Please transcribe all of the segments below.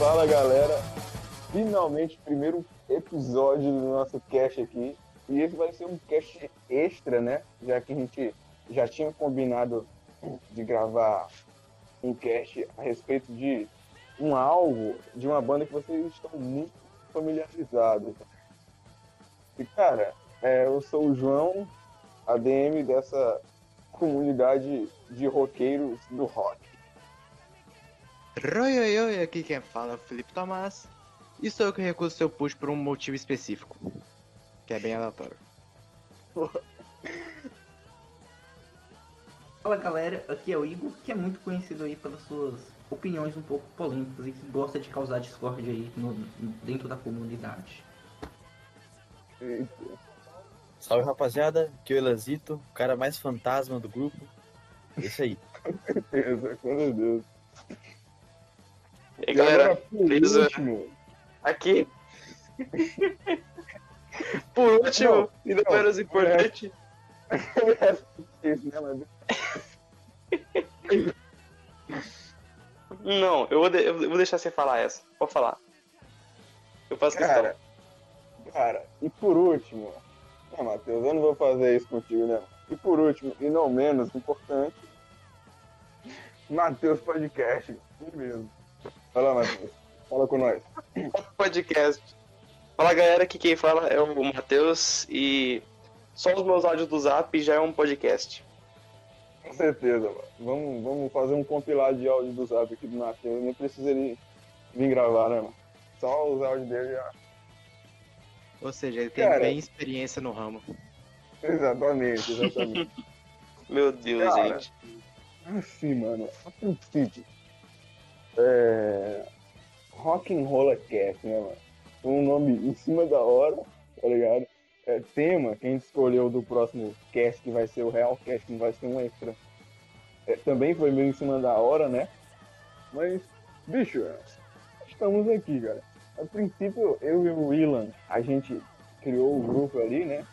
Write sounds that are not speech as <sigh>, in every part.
Fala galera, finalmente primeiro episódio do nosso cast aqui. E esse vai ser um cast extra, né? Já que a gente já tinha combinado de gravar um cast a respeito de um algo, de uma banda que vocês estão muito familiarizados. E cara, é, eu sou o João, ADM dessa comunidade de roqueiros do rock. Oi, oi, oi, aqui quem fala é o Felipe Tomás. E sou eu que recuso seu push por um motivo específico. Que é bem aleatório. <laughs> Fala galera, aqui é o Igor, que é muito conhecido aí pelas suas opiniões um pouco polêmicas e que gosta de causar discórdia aí no- dentro da comunidade. Salve rapaziada, aqui é o Elasito, o cara mais fantasma do grupo. É Isso aí. <laughs> Com Deus. E aí, galera, por beleza? último, aqui. <laughs> Por último, Não, e não <laughs> não, menos importante, né, não, eu vou, de- eu vou deixar você falar essa. Pode falar. Eu faço Cara, questão. cara, e por último, não, Matheus, eu não vou fazer isso contigo, né? E por último, e não menos importante, Matheus Podcast, isso mesmo. Fala, Matheus, fala com nós. Podcast. Fala galera, aqui quem fala é o Matheus e só os meus áudios do Zap já é um podcast. Com certeza, mano. Vamos, vamos fazer um compilado de áudio do Zap aqui do Matheus, nem precisa ele vir gravar, né, mano? Só os áudios dele já. Ou seja, ele tem Cara. bem experiência no ramo. Exatamente, exatamente. <laughs> Meu Deus, Cara. gente. Assim, mano, a princípio, é... Rock and Roll Cast, né, mano? Um nome em cima da hora, tá ligado? É, tema que a gente escolheu do próximo cast, que vai ser o Real Cast, que não vai ser um extra. É, também foi meio em cima da hora, né? Mas, bicho, estamos aqui, cara. A princípio, eu e o Ilan, a gente criou o grupo ali, né?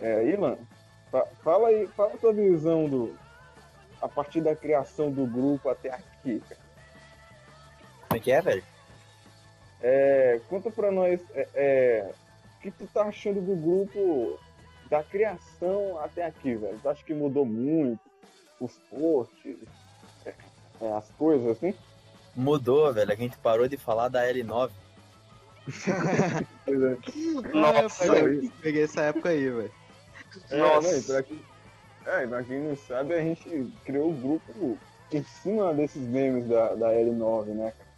É, Ilan, fa- fala aí, fala a tua visão do, a partir da criação do grupo até aqui, cara. Como é que é, velho? É, conta pra nós é, é, o que tu tá achando do grupo da criação até aqui, velho. Tu acha que mudou muito? Os posts, é, é, as coisas assim? Mudou, velho. A gente parou de falar da L9. <laughs> Nossa, É, eu peguei, peguei essa época aí, velho. É, Nossa. pra quem, é, pra quem não sabe, a gente criou o grupo em cima desses memes da, da L9, né, cara?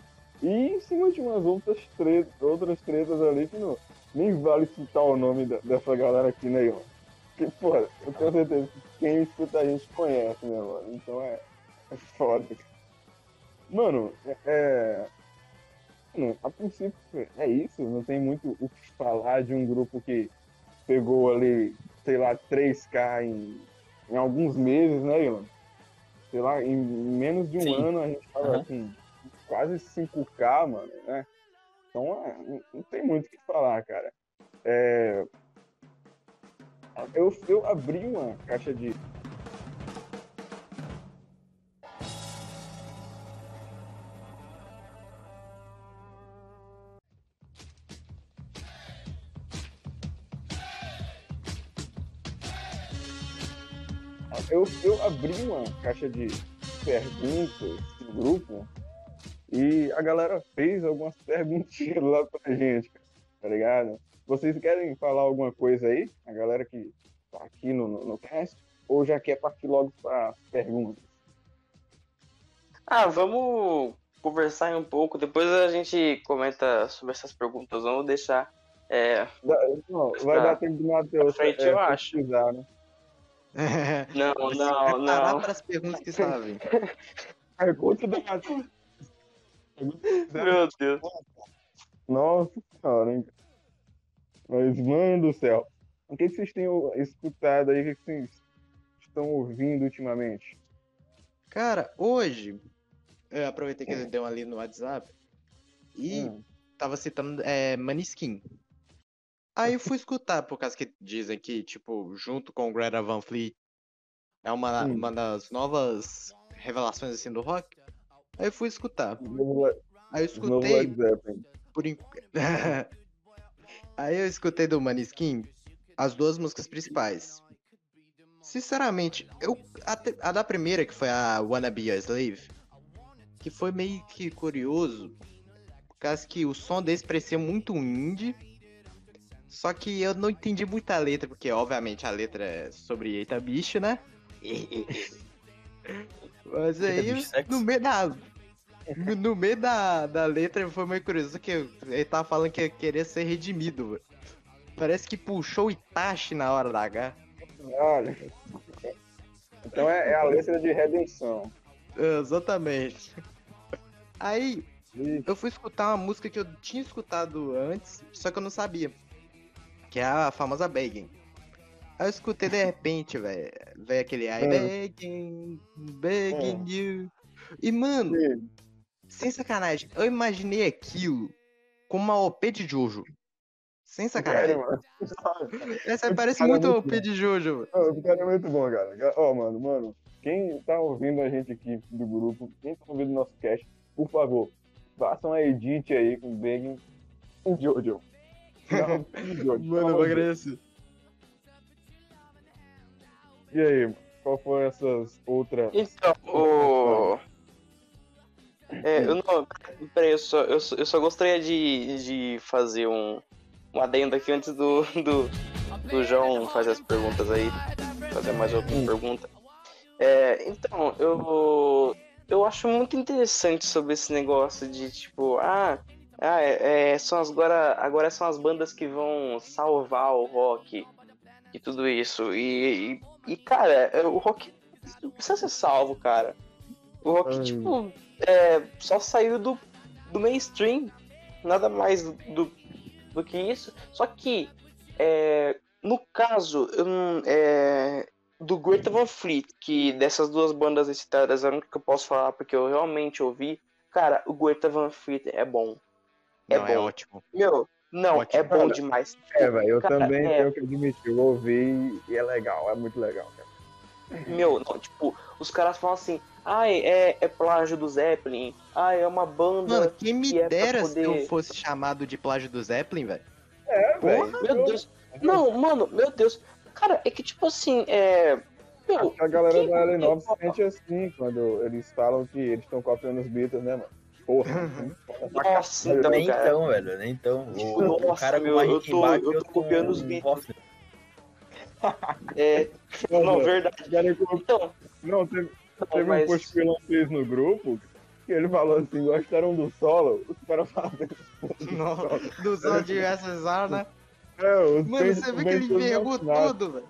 E em cima de umas outras tretas, outras tretas ali que não, nem vale citar o nome da- dessa galera aqui, né, Ivan? Porque, pô, eu tenho certeza que quem escuta a gente conhece, né, mano? Então é, é foda. Mano, é, é. Mano, a princípio é isso, não tem muito o que falar de um grupo que pegou ali, sei lá, 3K em, em alguns meses, né, Ilan? Sei lá, em menos de um Sim. ano a gente tava Aham. com quase 5K, mano, né? Então é, não- tem muito o que falar, cara. É, eu, eu abri uma caixa de. Eu, eu abri uma caixa de perguntas no grupo e a galera fez algumas <laughs> perguntinhas lá pra gente, tá ligado? Vocês querem falar alguma coisa aí? A galera que tá aqui no, no, no cast? Ou já quer partir logo para perguntas? Ah, vamos conversar aí um pouco. Depois a gente comenta sobre essas perguntas. Vamos deixar. É, não, vai dar tempo do Matheus Pra frente, eu acho. pesquisar, né? não, não, não. para as perguntas que sabem. <laughs> Pergunta do Matheus. Meu Deus. Nossa senhora, hein? Mas, mano do céu. O que que vocês têm escutado aí? O que que vocês estão ouvindo ultimamente? Cara, hoje, eu aproveitei que ele deu ali no WhatsApp e Hum. tava citando é, Maniskin. Aí eu fui escutar, por causa que dizem que, tipo, junto com Greta Van Fleet, é uma, uma das novas revelações, assim, do rock. Aí eu fui escutar. Aí eu escutei Zeppelin. por enqu- <laughs> Aí eu escutei do Maneskin as duas músicas principais. Sinceramente, eu a, te- a da primeira, que foi a Wanna Be a Slave, que foi meio que curioso, por causa que o som deles parecia muito indie, só que eu não entendi muita letra, porque obviamente a letra é sobre eita bicho, né? <laughs> Mas Eita aí, no meio da. No meio da, da letra foi meio curioso que ele tava falando que queria ser redimido. Parece que puxou o Itachi na hora da H. Olha. Então é, é a letra de redenção. Exatamente. Aí, eu fui escutar uma música que eu tinha escutado antes, só que eu não sabia. Que é a famosa Begging. Aí eu escutei de repente, velho. Veio aquele I Ah. begging, begging you. E, mano, ih, sem sacanagem, eu imaginei aquilo como uma OP de Jojo. Sem sacanagem. Mano. <laughs> Essa parece muito muito OP de Jojo. Não, Esse cara é muito bom, cara. Ó, mano, mano, quem tá ouvindo a gente aqui do grupo, quem tá ouvindo nosso cast, por favor, façam uma edit aí com Begging em Jojo. <laughs> Não, Jojo. Mano, eu vou agradecer. E aí, qual foram essas outras. Então, o. É, eu não. Peraí, eu só, eu só, eu só gostaria de, de fazer um, um adendo aqui antes do, do, do João fazer as perguntas aí. Fazer mais alguma pergunta. É, então, eu. Eu acho muito interessante sobre esse negócio de tipo, ah, ah é, é, são as, agora, agora são as bandas que vão salvar o rock e tudo isso. E, e, e, cara, é, o rock não precisa ser salvo, cara. O rock, Ai. tipo, é, só saiu do, do mainstream. Nada mais do, do, do que isso. Só que, é, no caso, não- é, do Greta Van Fleet, que dessas duas bandas citadas é a única que eu posso falar, porque eu realmente ouvi. Cara, o Greta Van Fleet é bom. É Não, é bom. ótimo. Meu, não, Ótimo. é bom demais. É, velho, eu Cara, também é. tenho que admitir, eu ouvi e é legal, é muito legal, cara. Meu, não, tipo, os caras falam assim, ai, é, é plágio do Zeppelin, ai, é uma banda. Mano, quem me que é dera se eu poder- fosse chamado de plágio do Zeppelin, velho. É, velho. Meu Deus. Não, mano, meu Deus. Cara, é que tipo assim, é. Meu, A galera que- da L9 se sente assim quando eles falam que eles estão copiando os Beatles, né, mano? Porra, nossa, então, nem cara. então, velho, nem então. O, o Nossa, cara meu, eu tô- eu tô copiando os um Beatles. <laughs> É. Não, verdade. Cara, como- Então, Não, teve, não, teve um mas. post que eu lancei no grupo que ele falou assim, gostaram do solo, os caras falaram. Não, do som de USSR, né? É, Mano, você vê que ele vacinados. tudo, velho.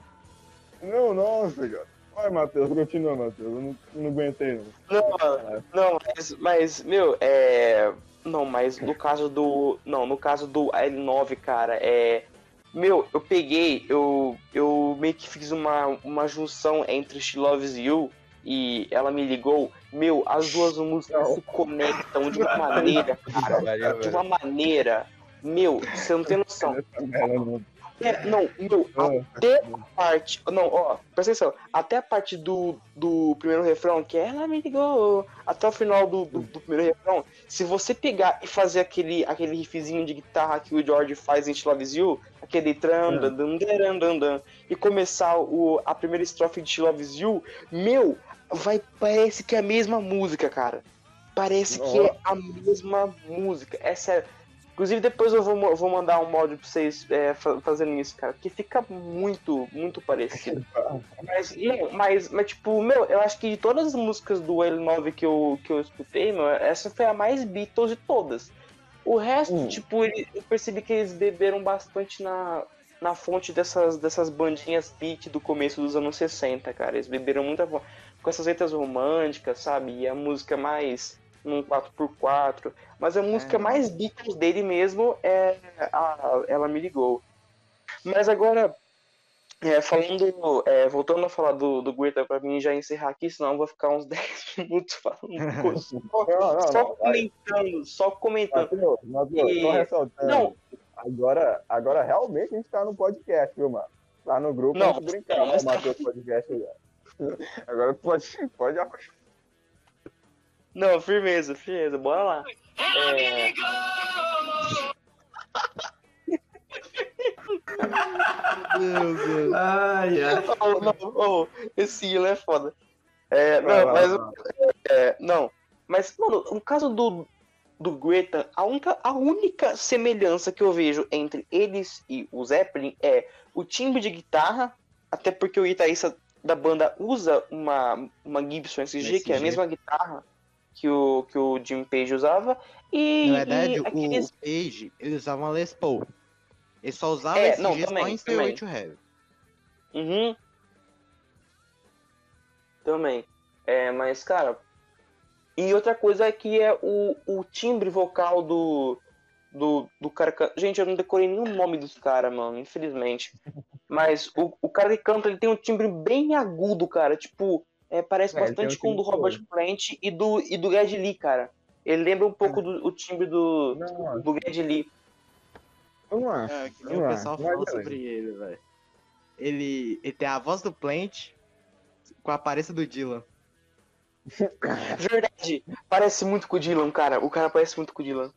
Não, nossa, cara. Vai, Matheus, continua, Matheus. Eu não, não aguentei, não. Não, não, mas, mas, meu, é. Não, mas no caso do. Não, no caso do L9, cara, é. Meu, eu peguei, eu, eu meio que fiz uma, uma junção entre She Loves You e Ela Me Ligou. Meu, as duas músicas se conectam de uma maneira, cara. De uma maneira. Meu, você não tem noção. Merda, não. Meu, Ah, até a parte. Não, ó, presta atenção. Até a parte do, do primeiro refrão, que é ela me ligou, até o final do, do, do primeiro refrão, se você pegar e fazer aquele, aquele riffzinho de guitarra que o George faz em She Loves You, aquele tran, É. dan, dan, dan, dan, e começar o, a primeira estrofe de She Loves You, meu, vai, parece que é a mesma música, cara. Parece que é a mesma música. É sério. Inclusive, depois eu vou, vou mandar um áudio pra vocês é, fa- fazendo isso, cara. Que fica muito, muito parecido. Mas, não, mas, mas, tipo, meu, eu acho que de todas as músicas do L9 que eu, que eu escutei, meu, essa foi a mais Beatles de todas. O resto, Hum. tipo, eu percebi que eles beberam bastante na, na fonte dessas, dessas bandinhas beat do começo dos anos 60, cara. Eles beberam muita com essas letras românticas, sabe? E a música mais num 4x4. Mas a música É. mais Beatles dele mesmo é a Ela Me Ligou. Mas agora, é, falando, é, voltando a falar do, do Greta pra mim já encerrar aqui, senão eu vou ficar uns <laughs> 10 minutos falando <laughs> só, Não, não, só não. Vai, comentando, só comentando. Matheus, E- só ressaltando. Não. Agora, agora realmente a gente tá no podcast, viu, mano? Lá no grupo, Não, a gente brincar, não, né, Matheus Podcast. <laughs> Agora pode, pode. Não, firmeza, firmeza, bora lá. É... Meu Deus. Ai, ai. Oh, não, oh, esse hino é foda. É, não, mas. É, não. Mas, mano, no caso do, do Greta, a única, a única semelhança que eu vejo entre eles e o Zeppelin é o timbre de guitarra, até porque o guitarrista da banda usa uma, uma Gibson SG, que é a SG. mesma guitarra que o, que o Jim Page usava. E, Na verdade, e o, aqueles- o Page, ele usava uma Les Paul. Ele só usava É, esse não, G só também, em também. to Heaven. Uhum. Também. É, mas, cara. E outra coisa é que é o, o timbre vocal do, do, do cara. que- Gente, eu não decorei nenhum nome dos caras, mano, infelizmente. <laughs> Mas o, o cara que canta, ele tem um timbre bem agudo, cara. Tipo, é, parece É, bastante com o do Robert Plant e do, e do Ged Lee, cara. Ele lembra um pouco do o timbre do, Não, do Ged Lee. vamos lá. É, que nem Vamos o lá, pessoal galera. sobre ele, velho. Ele, ele tem a voz do Plant com a aparência do Dylan. <laughs> Verdade. Parece muito com o Dylan, cara. O cara parece muito com o Dylan.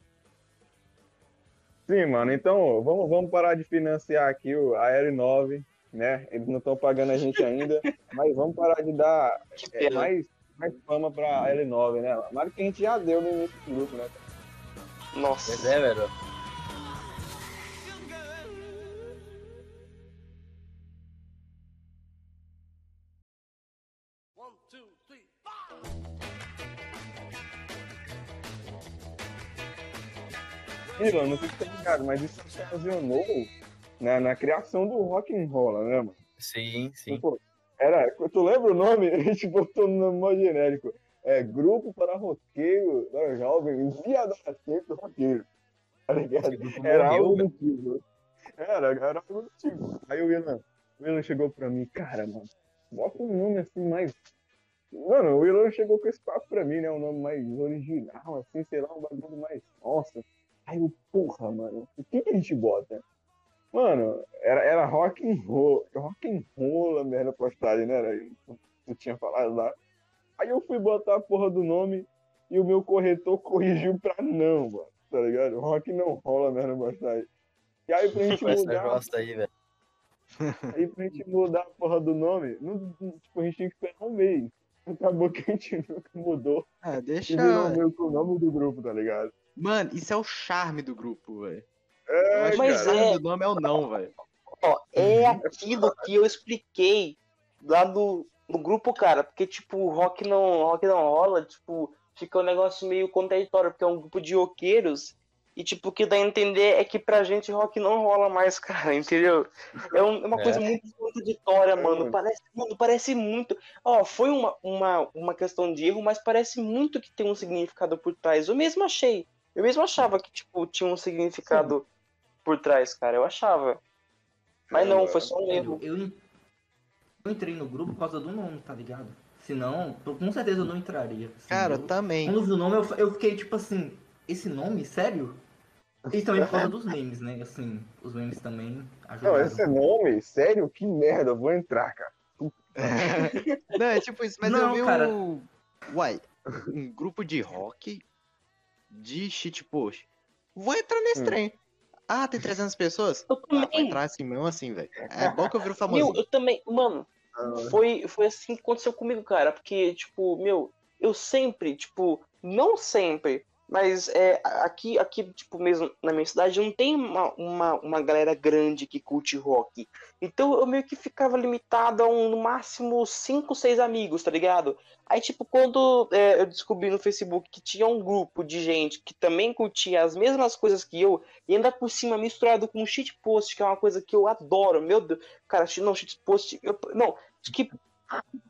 Sim, mano. Então, vamos, vamos parar de financiar aqui o, a L9, né? Eles não estão pagando a gente ainda, mas vamos parar de dar é, mais, mais fama pra L9, né? Mas que a gente já deu no início do grupo, né? Nossa. Pois é, velho. Mila, não sei se tá ligado, mas isso ocasionou né, na criação do rock and roll, né, mano? Sim, sim. Tipo, era, tu lembra o nome? <laughs> A gente botou no nome mó genérico. É Grupo para Roqueiro, para Jovens e Adolescentes Roqueiro. Tá ligado? Era algo do tipo. Era, era algo do tipo. Aí o Willan, o Willan chegou pra mim, cara, mano, bota um nome assim mais. Mano, o Willan chegou com esse papo pra mim, né? Um nome mais original, assim, sei lá, um bagulho mais. Nossa. Aí eu, porra, mano, o que, que a gente bota? Mano, era, era rock and roll. Rock and roll a merda postagem, né? Era, tu tinha falado lá. Aí eu fui botar a porra do nome e o meu corretor corrigiu pra não, mano. Tá ligado? Rock não rola merda postagem. E aí pra gente <laughs> mudar, aí, velho. <laughs> aí pra gente mudar a porra do nome, não, tipo, a gente tinha que esperar um mês. Acabou que a gente <laughs> nunca mudou Ah, e deixa. virou que o nome do grupo, tá ligado? Mano, isso é o charme do grupo, velho. É, Mas o charme é. do nome é o não, velho. Ó, é aquilo que eu expliquei lá no, no grupo, cara, porque, tipo, o rock não, rock não rola, tipo, fica um negócio meio contraditório, porque é um grupo de roqueiros, e, tipo, o que dá a entender é que pra gente rock não rola mais, <laughs> cara, entendeu? É, um- é uma É. coisa muito contraditória, É, mano, parece, mano, parece muito, ó, foi uma, uma, uma questão de erro, mas parece muito que tem um significado por trás, eu mesmo achei, eu mesmo achava que, tipo, tinha um significado por trás, cara, eu achava. Mas não, foi só um erro. Eu, eu, eu entrei no grupo por causa do nome, tá ligado? Senão, com certeza eu não entraria. assim. Cara, eu, também. Quando eu vi o nome, eu, eu fiquei tipo assim, esse nome, sério? E também por causa dos memes, né? Assim, os memes também Não, ajudaram. esse é nome? Sério? Que merda, eu vou entrar, cara. <laughs> não, é tipo isso, mas Não, eu vi cara. um. Uai, um grupo de rock de shitpost. Vou entrar nesse Hum. trem. Ah, tem 300 pessoas? Eu Ah, vou também. entrar assim mesmo assim, velho. É bom que eu viro <laughs> Meu, famoso. eu também. Mano, Ah, foi, foi assim que aconteceu comigo, cara. Porque, tipo, meu, eu sempre, tipo, não sempre, mas é, aqui, aqui, tipo, mesmo na minha cidade, não tem uma, uma, uma galera grande que curte rock. Então eu meio que ficava limitado a um, no máximo 5, 6 amigos, tá ligado? Aí, tipo, quando é, eu descobri no Facebook que tinha um grupo de gente que também curtia as mesmas coisas que eu, e ainda por cima misturado com shitpost, que é uma coisa que eu adoro, meu Deus. Cara, não, shitpost. Eu, não, que.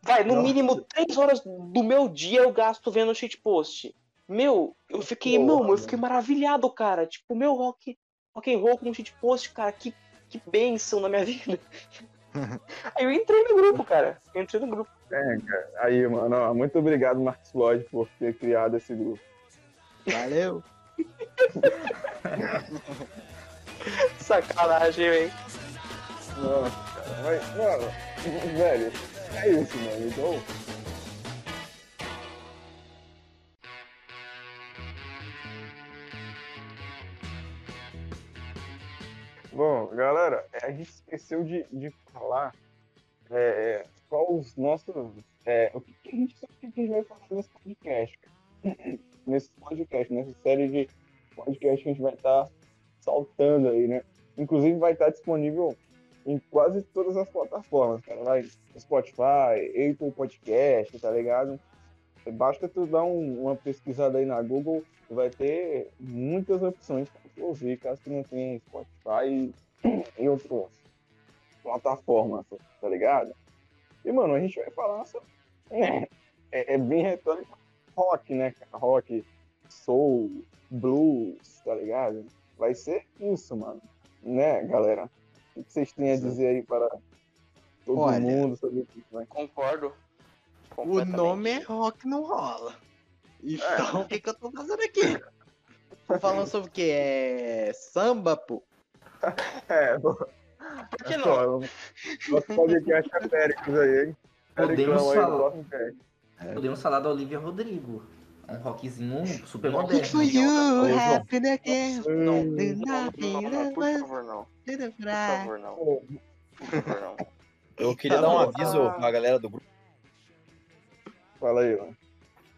Vai, no mínimo 3 horas do meu dia eu gasto vendo shitpost. Meu, eu fiquei, Porra, meu, eu fiquei maravilhado, cara. Tipo, meu rock, rock and roll com shitpost, cara, que, que bênção na minha <laughs> vida. <laughs> Aí eu entrei no grupo, cara. Eu entrei no grupo. Aí, mano, ó, muito obrigado, Marcos Lloyd, por ter criado esse grupo. Valeu. <laughs> Sacanagem, velho. Nossa, cara, mas, mano, velho, é isso, mano. Então, esqueceu de, de falar é, qual os nossos. É, o que, que a gente, o que a gente vai fazer nesse podcast. cara? <clears throat> Nesse podcast, nessa série de podcast que a gente vai estar saltando aí, né? Inclusive vai estar disponível em quase todas as plataformas, cara. Vai Spotify, Apple Podcast, tá ligado? Basta tu dar um- uma pesquisada aí na Google vai ter muitas opções para tu ouvir, caso tu não tenha Spotify <clears throat> e outras plataformas, tá ligado? E, mano, a gente vai falar sobre... É, é, é bem retórico rock, né, cara? Rock, soul, blues, tá ligado? Vai ser isso, mano. Né, galera? O que vocês têm a dizer aí para todo Olha, mundo sobre isso, né? Concordo. O nome é rock não rola. Então, o que, que eu tô fazendo aqui? <laughs> Tô falando sobre o que? É samba, pô? É, Por que não? Só, Nosso podcast é Péricles aí, hein? Podemos aí, falar. próximo cast. Podemos falar da Olivia Rodrigo. Um rockzinho super moderno. For Ô, you, happy again. Não, Hum, Do não, nothing não, não, por favor, não. Por favor, não. Por favor, não. Eu queria Tá dar um aviso pra galera do grupo. Fala aí, mano.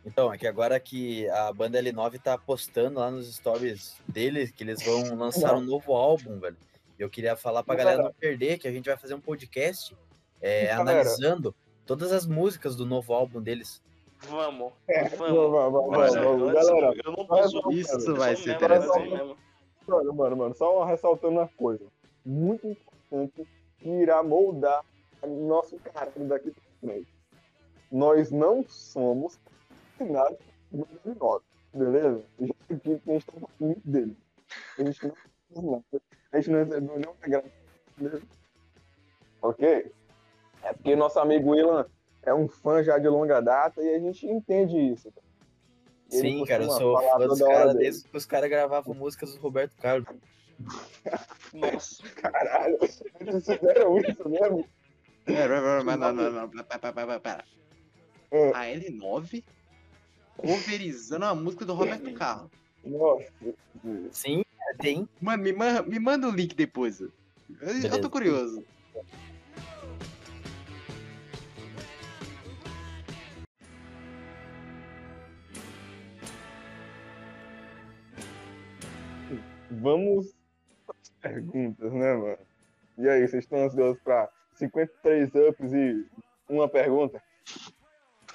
Então, é que agora que a banda L9 tá postando lá nos stories deles que eles vão <laughs> lançar um novo álbum, velho. Eu queria falar pra Galera. galera não perder que a gente vai fazer um podcast é, analisando todas as músicas do novo álbum deles. Vamos. É, Vamos. vamos, vamos, Galera, eu não posso. Isso vai ser interessante. mesmo. mano, mano, mano, só ressaltando uma coisa. Muito importante que irá moldar o nosso caráter daqui pra frente. Nós não somos assinados do 2009, beleza? A gente, aqui, a gente tá falando muito dele. A gente não fez nada. A gente não recebeu nenhuma graça, beleza? Ok? É porque nosso amigo Willan é um fã já de longa data e a gente entende isso. Ele Sim, cara, eu sou fã dos caras desde que os caras gravavam músicas do Roberto Carlos. Nossa. Caralho, eles fizeram isso mesmo? Pera, pera, pera, mas não, não, não, pera, pera, pera, pera. É. A L9 coverizando a música do Roberto Carlos. Nossa. Sim, tem. Mano, me, man- me manda o link depois. Eu, eu tô curioso. Vamos perguntas, né, mano? E aí, vocês estão ansiosos pra 53 ups e uma pergunta?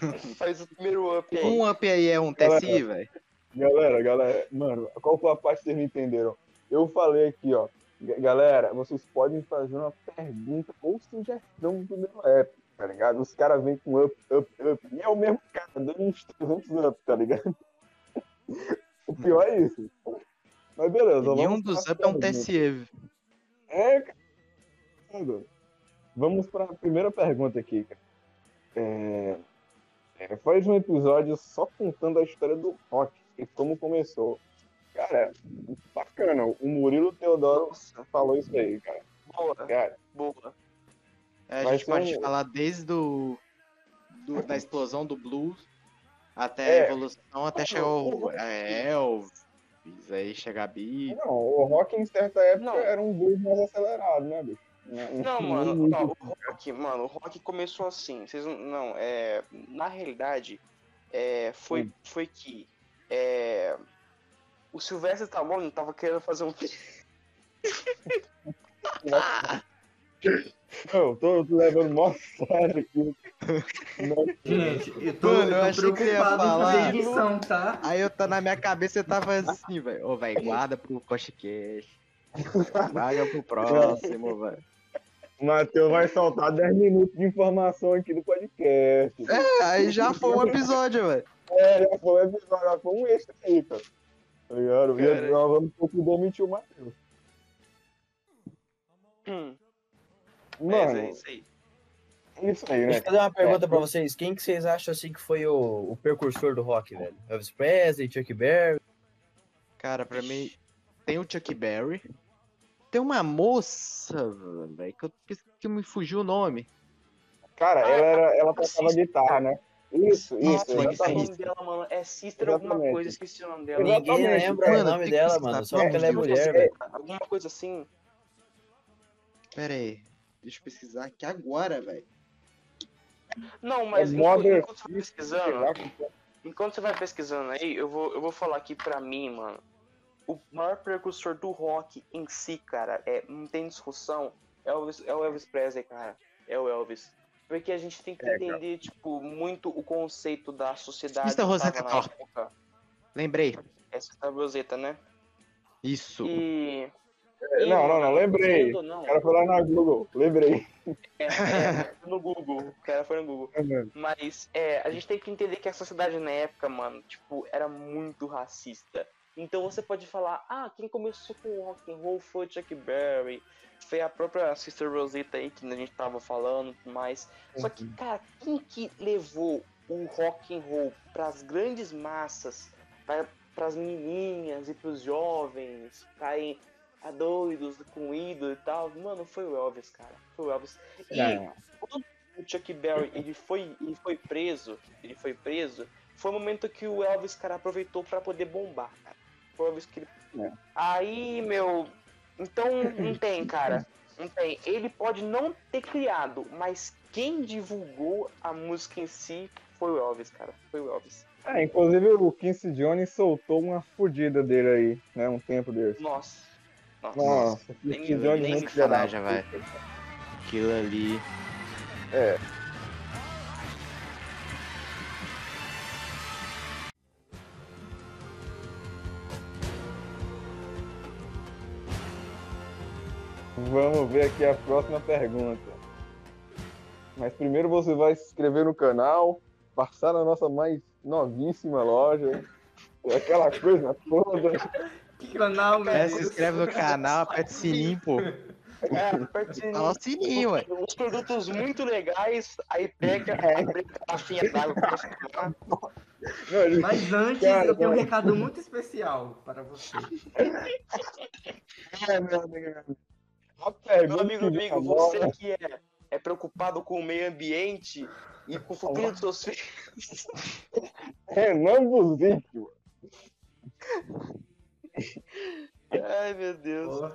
<laughs> Faz o primeiro up aí. Um up aí é um TSI, velho. Galera, galera, mano, qual foi a parte que vocês me entenderam? Eu falei aqui, ó. Galera, vocês podem fazer uma pergunta ou sugestão do meu app, tá ligado? Os caras vêm com up, up, up. E é o mesmo cara, dando uns 300 up, tá ligado? <laughs> O pior é isso. Mas beleza, Nenhum dos up é um. TSE. É, cara. Vamos para a primeira pergunta aqui, cara. É, é, faz um episódio só contando a história do rock e como começou. Cara, bacana. O Murilo Teodoro Nossa, falou isso aí, cara. boa, Cara, boa. É, a gente pode um- falar desde do, do- da explosão do blues até a É. evolução, até chegar o a Elvis, aí chegar a Beat. não, o rock em certa época Não. era um blues mais acelerado, né, bicho? Não, mano, não, o rock, mano, o rock começou assim. Vocês não, não, é, na realidade, é, foi, Hum. foi que é, o Sylvester Stallone tava querendo fazer um Não, eu tô, levando mó sério aqui. Gente, eu tô, Mano, eu achei que ia falar- edição, tá? Aí eu tô na minha cabeça eu tava assim, velho. Ô, velho, guarda pro podcast. Guarda pro próximo, velho. Matheus vai soltar 10 minutos de informação aqui do podcast. É, aí já foi um episódio, velho. É, já foi um episódio, já foi um extra aí, cara. Tá ligado? E nós vamos que demitir o Matheus. Hum, Mano, mas é isso aí. é isso aí, Deixa né? eu fazer uma pergunta pra vocês. Quem que vocês acham assim que foi o, o precursor do rock, velho? Elvis Presley, Chuck Berry? Cara, pra mim, tem o Chuck Berry. Tem uma moça, velho, que, eu- que me fugiu o nome. Cara, ela, era, ela tocava Sister. guitarra, né? Isso, isso, Nossa, Esqueci o exatamente. nome dela, mano. É Sister alguma Exatamente. coisa, esqueci o nome dela. Exatamente. Ninguém lembra Mano, o nome dela, mano. Só porque ela é mulher, velho. Alguma coisa assim. Pera aí. Deixa eu pesquisar aqui agora, velho. Não, mas É enquanto, enquanto você vai pesquisando, enquanto você vai pesquisando aí, eu vou, eu vou falar aqui pra mim, mano. O maior precursor do rock em si, cara, é, não tem discussão, é o, Elvis- é o Elvis Presley, cara. É o Elvis. Porque a gente tem que É, cara. entender, tipo, muito o conceito da sociedade. Mr. que Rosetta Thorpe. época. Lembrei. Essa é a Rosetta, né? Isso. E. É, Não, não, não, lembrei. Não, O cara foi lá na Google, lembrei. é, é, no Google. O cara foi no Google. Mas é, a gente tem que entender que a sociedade na época, mano, tipo, era muito racista. Então você pode falar, ah, quem começou com o rock and roll foi o Chuck Berry, foi a própria Sister Rosetta aí que a gente tava falando, e tudo mais. Só que, cara, quem que levou o rock and roll pras grandes massas, para pras menininhas e pros jovens ficarem a doidos com ídolo e tal? Mano, foi o Elvis, cara. Foi o Elvis. E É. quando o Chuck Berry ele foi, ele foi preso, ele foi preso, foi o momento que o Elvis, cara, aproveitou pra poder bombar, cara. Foi o que ele... É. Aí, meu, então não <laughs> tem, cara. Não tem. Ele pode não ter criado, mas quem divulgou a música em si foi o Elvis, cara. Foi o Elvis. É, inclusive o Quincy Jones soltou uma fudida dele aí, né? Um tempo desse. Nossa. Nossa. Nossa, Nem- Quincy Jones nem muito filha da sacanagem, vai. Aquilo ali. É. Vamos ver aqui a próxima pergunta. Mas primeiro você vai se inscrever no canal, passar na nossa mais novíssima loja, aquela coisa toda. Que canal, meu É, Deus. se inscreve no canal, aperta o sininho, pô. É, aperta o sininho. Fala o sininho, ué. Uns produtos muito legais, aí pega, aí pega a garrafinha d'água pra Mas antes, Cara, eu tenho um recado muito especial para você. é, meu Deus. A Meu amigo, agora- você que é, é preocupado com o meio ambiente e com o futuro dos seus filhos. <laughs> Renan Buzic, Ai, meu Deus. Ó,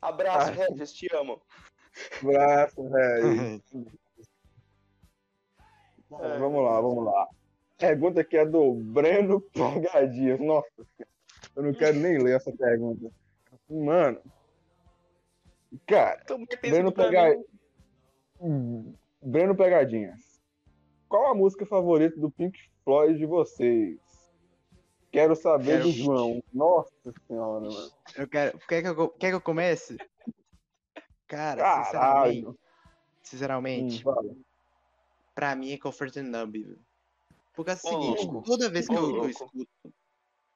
Abraço, Ai. Regis, te amo. Braço, velho. É. Vamos lá, vamos lá. Pergunta aqui é do Breno Pegadinhas. Nossa, eu não quero nem ler essa pergunta. Mano, cara, Breno, Pega... Hum, Breno Pegadinhas. Qual a música favorita do Pink Floyd de vocês? Quero saber Quero- do João. Nossa senhora, mano. Eu quero. Quer que eu, quer que eu comece? Cara, Caralho. sinceramente, Hum, sinceramente, fala. pra mim é Comfort and Numb. Porque é o seguinte, louco. toda vez que Ô, eu, eu escuto,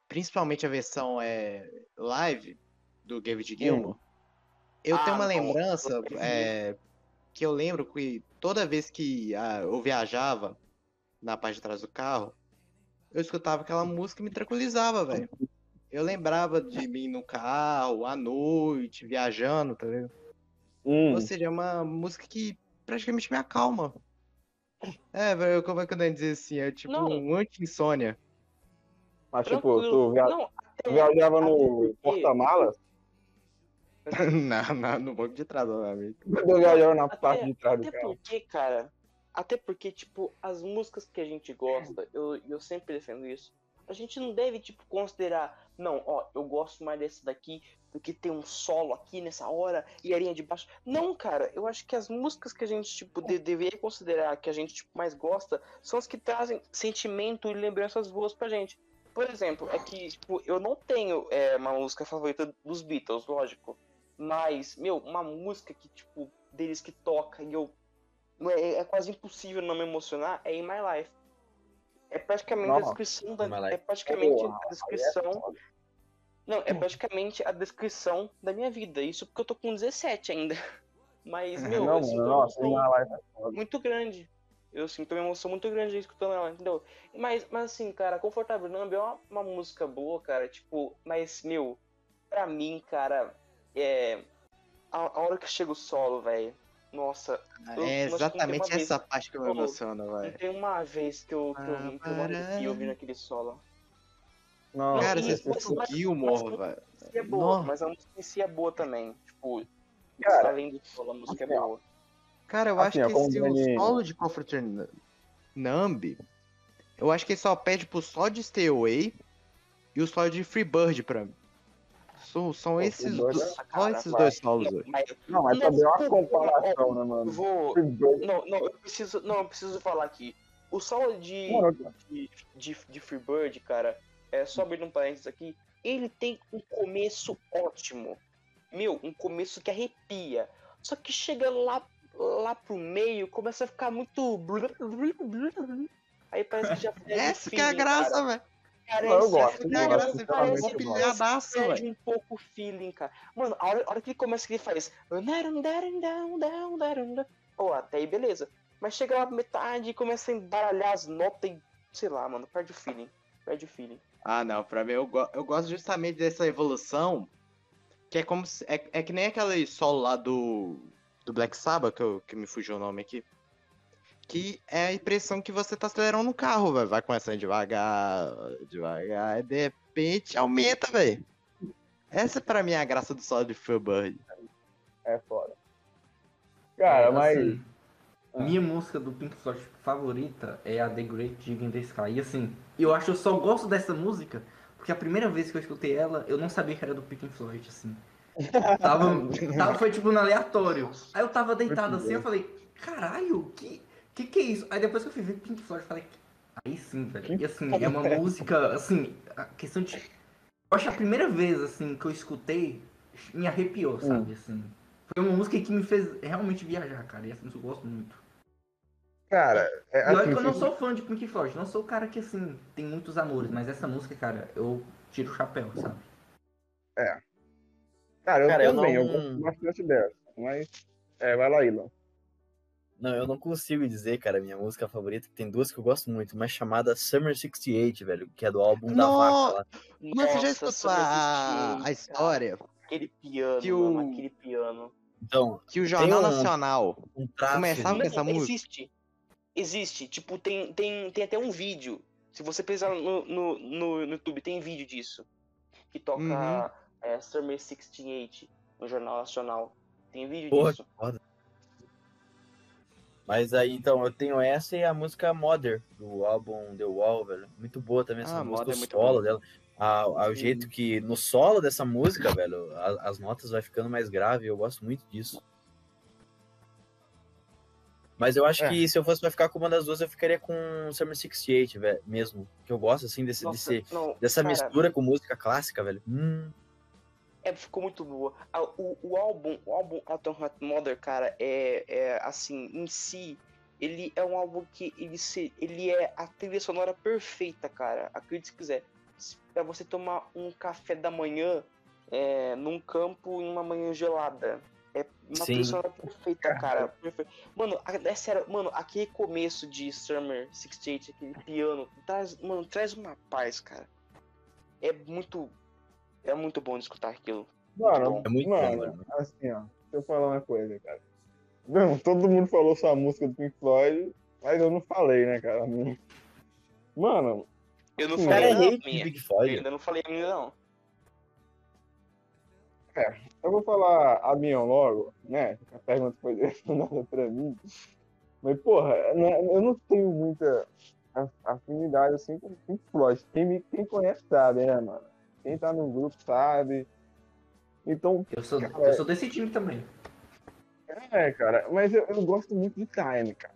principalmente a versão é, live do David Gilmour, eu Ah, tenho uma não. lembrança é, que eu lembro que toda vez que ah, eu viajava na parte de trás do carro, eu escutava aquela música e me tranquilizava, velho. Eu lembrava de mim no carro, à noite, viajando, tá vendo? Hum, Ou seja, é uma música que praticamente me acalma. É, velho, como é que eu devo dizer assim? É tipo Não. um anti-insônia. mas tipo, Tranquilo. tu, via... Não, tu viajava no porta-malas? <laughs> na, na- no banco de trás, obviamente. Eu viajava na Até- parte de trás do Até carro. porque, cara, até porque, tipo, as músicas que a gente gosta, eu, eu sempre defendo isso. A gente não deve, tipo, considerar, não, ó, eu gosto mais desse daqui porque tem um solo aqui nessa hora e a linha de baixo. Não, cara, eu acho que as músicas que a gente, tipo, de, deveria considerar que a gente, tipo, mais gosta são as que trazem sentimento e lembranças boas pra gente. Por exemplo, é que, tipo, eu não tenho é, uma música favorita dos Beatles, lógico. Mas, meu, uma música que, tipo, deles que toca e eu. não É, é quase impossível não me emocionar é In My Life. É praticamente a descrição da. É praticamente Porra, a descrição. Não, é praticamente a descrição da minha vida. Isso porque eu tô com 17 ainda. <laughs> Mas, meu, não, eu sinto uma nossa, live é muito grande. Eu sinto uma emoção muito grande escutando ela, entendeu? Mas, mas assim, cara, Confortável Numb é uma, uma música boa, cara, tipo, mas, meu, pra mim, cara, é. A, a hora que chega o solo, velho, nossa, Eu- É exatamente essa parte que eu me emociono, velho. tem uma vez que eu, que eu, que eu Ah, arrepio ouvindo aquele solo. Não, Cara, você mas- escuta o mas- Gilmore, mas- velho. É boa, mas a música em si é boa também. Tipo, Cara, além do solo, a música é assim, boa. Cara, eu Assim, acho que esse o solo de Comforter N- Numb, eu acho que ele só pede pro solo de Stay Away e o solo de Freebird pra mim. São, são esses, Freebird do- é- só cara, esses vai. dois solos Não, hoje. mas Não, mas Não, também é uma comparação, né, mano? vou. Não, não, eu preciso. Não, eu preciso falar aqui. O solo de, Mano, de, de, de Freebird, cara, é só abrindo um parênteses aqui, ele tem um começo ótimo. Meu, um começo que arrepia. Só que chega lá, lá pro meio, começa a ficar muito. <laughs> Aí parece que já o Essa que é a graça, velho. Parece, Não, eu gosto, é eu gosto, graça. Ele sinceramente, parece eu gosto. pilhadaço, perde velho. um pouco o feeling, cara. Mano, a hora, a hora que ele começa que ele faz. Pô, até aí beleza. Mas chega lá pra metade e começa a embaralhar as notas e. Sei lá, mano, perde o feeling. Perde o feeling. Ah, não, pra mim eu, go- eu gosto justamente dessa evolução, que é como se, é, é que nem aquele solo lá do, do Black Sabbath, que, eu- que me fugiu o nome aqui, que é a impressão que você tá acelerando um carro, velho, vai começando devagar, devagar, e de repente aumenta, velho. Essa pra mim é a graça do solo de Freebird. É foda. Cara, É, mas. assim, Ah. Minha música do Pink Floyd favorita é a The Great Gig in the Sky. E assim, eu acho que eu só gosto dessa música porque a primeira vez que eu escutei ela, eu não sabia que era do Pink Floyd, assim. Tava, <laughs> tava, foi tipo no aleatório. Aí eu tava deitado assim, eu falei, caralho, que, que que é isso? Aí depois que eu fui ver Pink Floyd, eu falei, aí sim, velho. E assim, é uma música, assim, a questão de. Eu acho que a primeira vez, assim, que eu escutei, me arrepiou, sabe, assim. Foi uma música que me fez realmente viajar, cara. E assim, eu gosto muito. Cara, é, E olha assim, que eu não sou fã de Pink Floyd, não sou o cara que, assim, tem muitos amores, mas essa música, cara, eu tiro o chapéu, sabe? Cara, eu Cara, eu também, eu não- gosto bastante dessa. Mas. É, vai lá, Ilan. Não, eu não consigo dizer, cara, minha música favorita, que tem duas que eu gosto muito, uma é chamada Summer 68, velho, que é do álbum da No- Vaca lá. Mas você já escutou a, 68, a história Aquele piano, Que o- mano, aquele piano. Então, que o Jornal um- Nacional um. Começava com essa música? existe. Existe. Tipo, tem, tem, tem até um vídeo. Se você pesquisar no, no, no, no YouTube, tem vídeo disso. Que toca Uhum. é, Summer 68 no Jornal Nacional. Tem vídeo Porra, disso. Mas aí, então, eu tenho essa e a música Mother, do álbum The Wall, velho. Muito boa também essa Ah, música, o é muito solo dela. A, a- o jeito que, no solo dessa música, velho, a- as notas vai ficando mais grave, eu gosto muito disso. Mas eu acho É. que se eu fosse pra ficar com uma das duas, eu ficaria com Summer 68, velho, mesmo. Que eu gosto, assim, desse, Nossa, desse- não, dessa cara, mistura com música clássica, velho. Hum, É, ficou muito boa. O, o álbum, o álbum Heart Mother, cara, é, é assim, em si, ele é um álbum que ele, se, ele é a trilha sonora perfeita, cara. Acredite se quiser. Se- Pra você tomar um café da manhã é, num campo em uma manhã gelada. É uma Sim. trilha sonora perfeita, cara. Perfeita. Mano, é sério, mano, aquele começo de Summer 68, aquele piano, traz, mano, traz uma paz, cara. É muito. É muito bom de escutar aquilo. Mano, É muito bom, mano, mano. assim, ó. Deixa eu falar uma coisa, cara. Não, todo mundo falou sua música do Pink Floyd, mas eu não falei, né, cara? Mano, Eu não cara falei é minha. Eu Floyd. ainda não falei a minha, não. eu vou falar a minha logo, né? A pergunta foi <laughs> direcionada pra mim. Mas, porra, né, eu não tenho muita afinidade assim com o Pink Floyd. Quem, me, quem conhece sabe, né, mano? Quem tá no grupo sabe. Então, Eu sou, Cara, eu sou desse time também. É, cara, mas eu, eu gosto muito de Time, cara.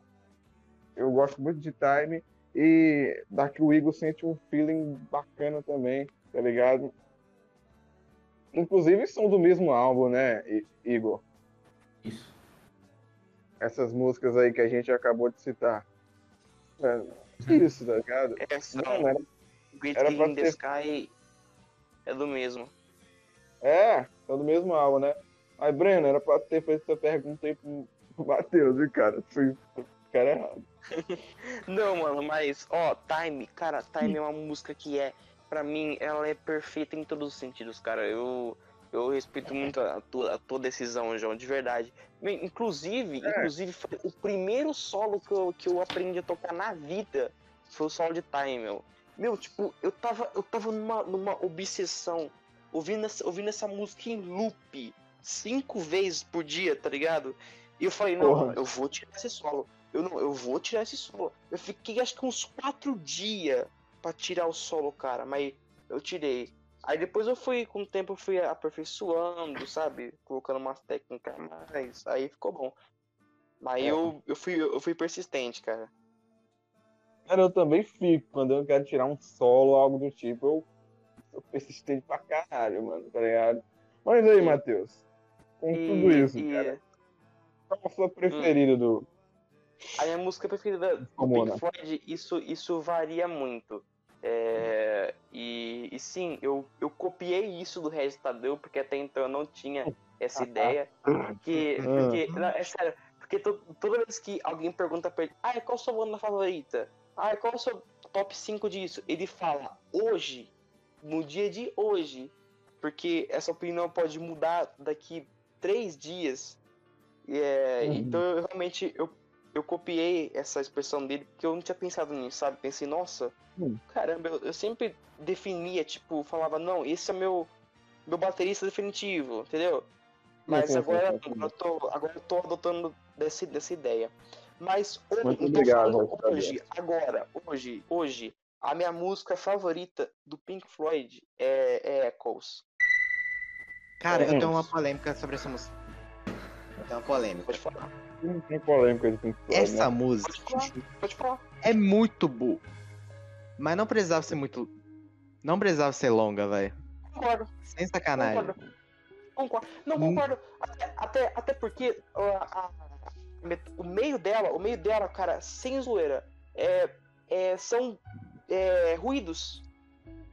Eu gosto muito de Time e daqui o Igor sente um feeling bacana também, tá ligado? Inclusive são do mesmo álbum, né, Igor? Isso. Essas músicas aí que a gente acabou de citar. É, isso, tá ligado? É, são Não, era, Great era King pra ter- Sky é do mesmo. é, são do mesmo álbum, né? Mas, Breno, era pra ter feito essa pergunta aí pro, Matheus, viu, cara? Fui o cara errado. <laughs> Não, mano, mas, ó, Time, cara, Time é uma música que é, pra mim, ela é perfeita em todos os sentidos, cara. Eu, eu respeito muito a tua, a tua decisão, João, de verdade. Bem, Inclusive, inclusive, foi o primeiro solo que eu, que eu aprendi a tocar na vida foi o solo de Time, meu. Meu, tipo, eu tava, eu tava numa, numa obsessão, ouvindo essa, ouvindo essa música em loop, cinco vezes por dia, tá ligado? E eu falei, não, Porra. eu vou tirar esse solo. Eu não, eu vou tirar esse solo. Eu fiquei acho que uns quatro dias pra tirar o solo, cara, mas eu tirei. Aí depois eu fui, com o tempo eu fui aperfeiçoando, sabe? Colocando umas técnicas a mais, aí ficou bom. Mas É. eu, eu, fui, eu fui persistente, cara. Cara, eu também fico. Quando eu quero tirar um solo, algo do tipo, eu sou persistente pra caralho, mano, tá ligado? Mas aí, Matheus, com E- tudo isso, e cara, qual a sua preferida do. a minha música preferida do. Pink Floyd, isso, isso varia muito. É, e, e sim, eu, eu copiei isso do Regis Tadeu, porque até então eu não tinha essa ideia. Porque, <laughs> porque não, é sério, porque to- toda vez que alguém pergunta pra ele, ah, qual a sua banda favorita? Ah, qual é o seu top 5 disso? Ele fala, hoje, no dia de hoje. Porque essa opinião pode mudar daqui três dias. É, Uhum. Então eu realmente eu, eu copiei essa expressão dele porque eu não tinha pensado nisso, sabe? Pensei, nossa, Hum. caramba, eu, eu sempre definia, tipo, falava, não, esse é meu, meu baterista definitivo, entendeu? Mas agora, sim. agora, eu tô, agora eu tô adotando desse, dessa ideia. Mas hoje, Muito obrigado, hoje, agora, hoje, hoje, a minha música favorita do Pink Floyd é, é Echoes. Cara, eu Hum. tenho uma polêmica sobre essa música. Eu tenho uma polêmica. Pode falar, Não tem polêmica de Pink Floyd, Essa né? música pode falar, pode falar. é muito boa. Mas não precisava ser muito. Não precisava ser longa, velho. Concordo. Sem sacanagem. Concordo. Concordo. Não, Hum. concordo. Até, até, até porque a- o meio dela, o meio dela, cara, sem zoeira, é, é, são é, ruídos.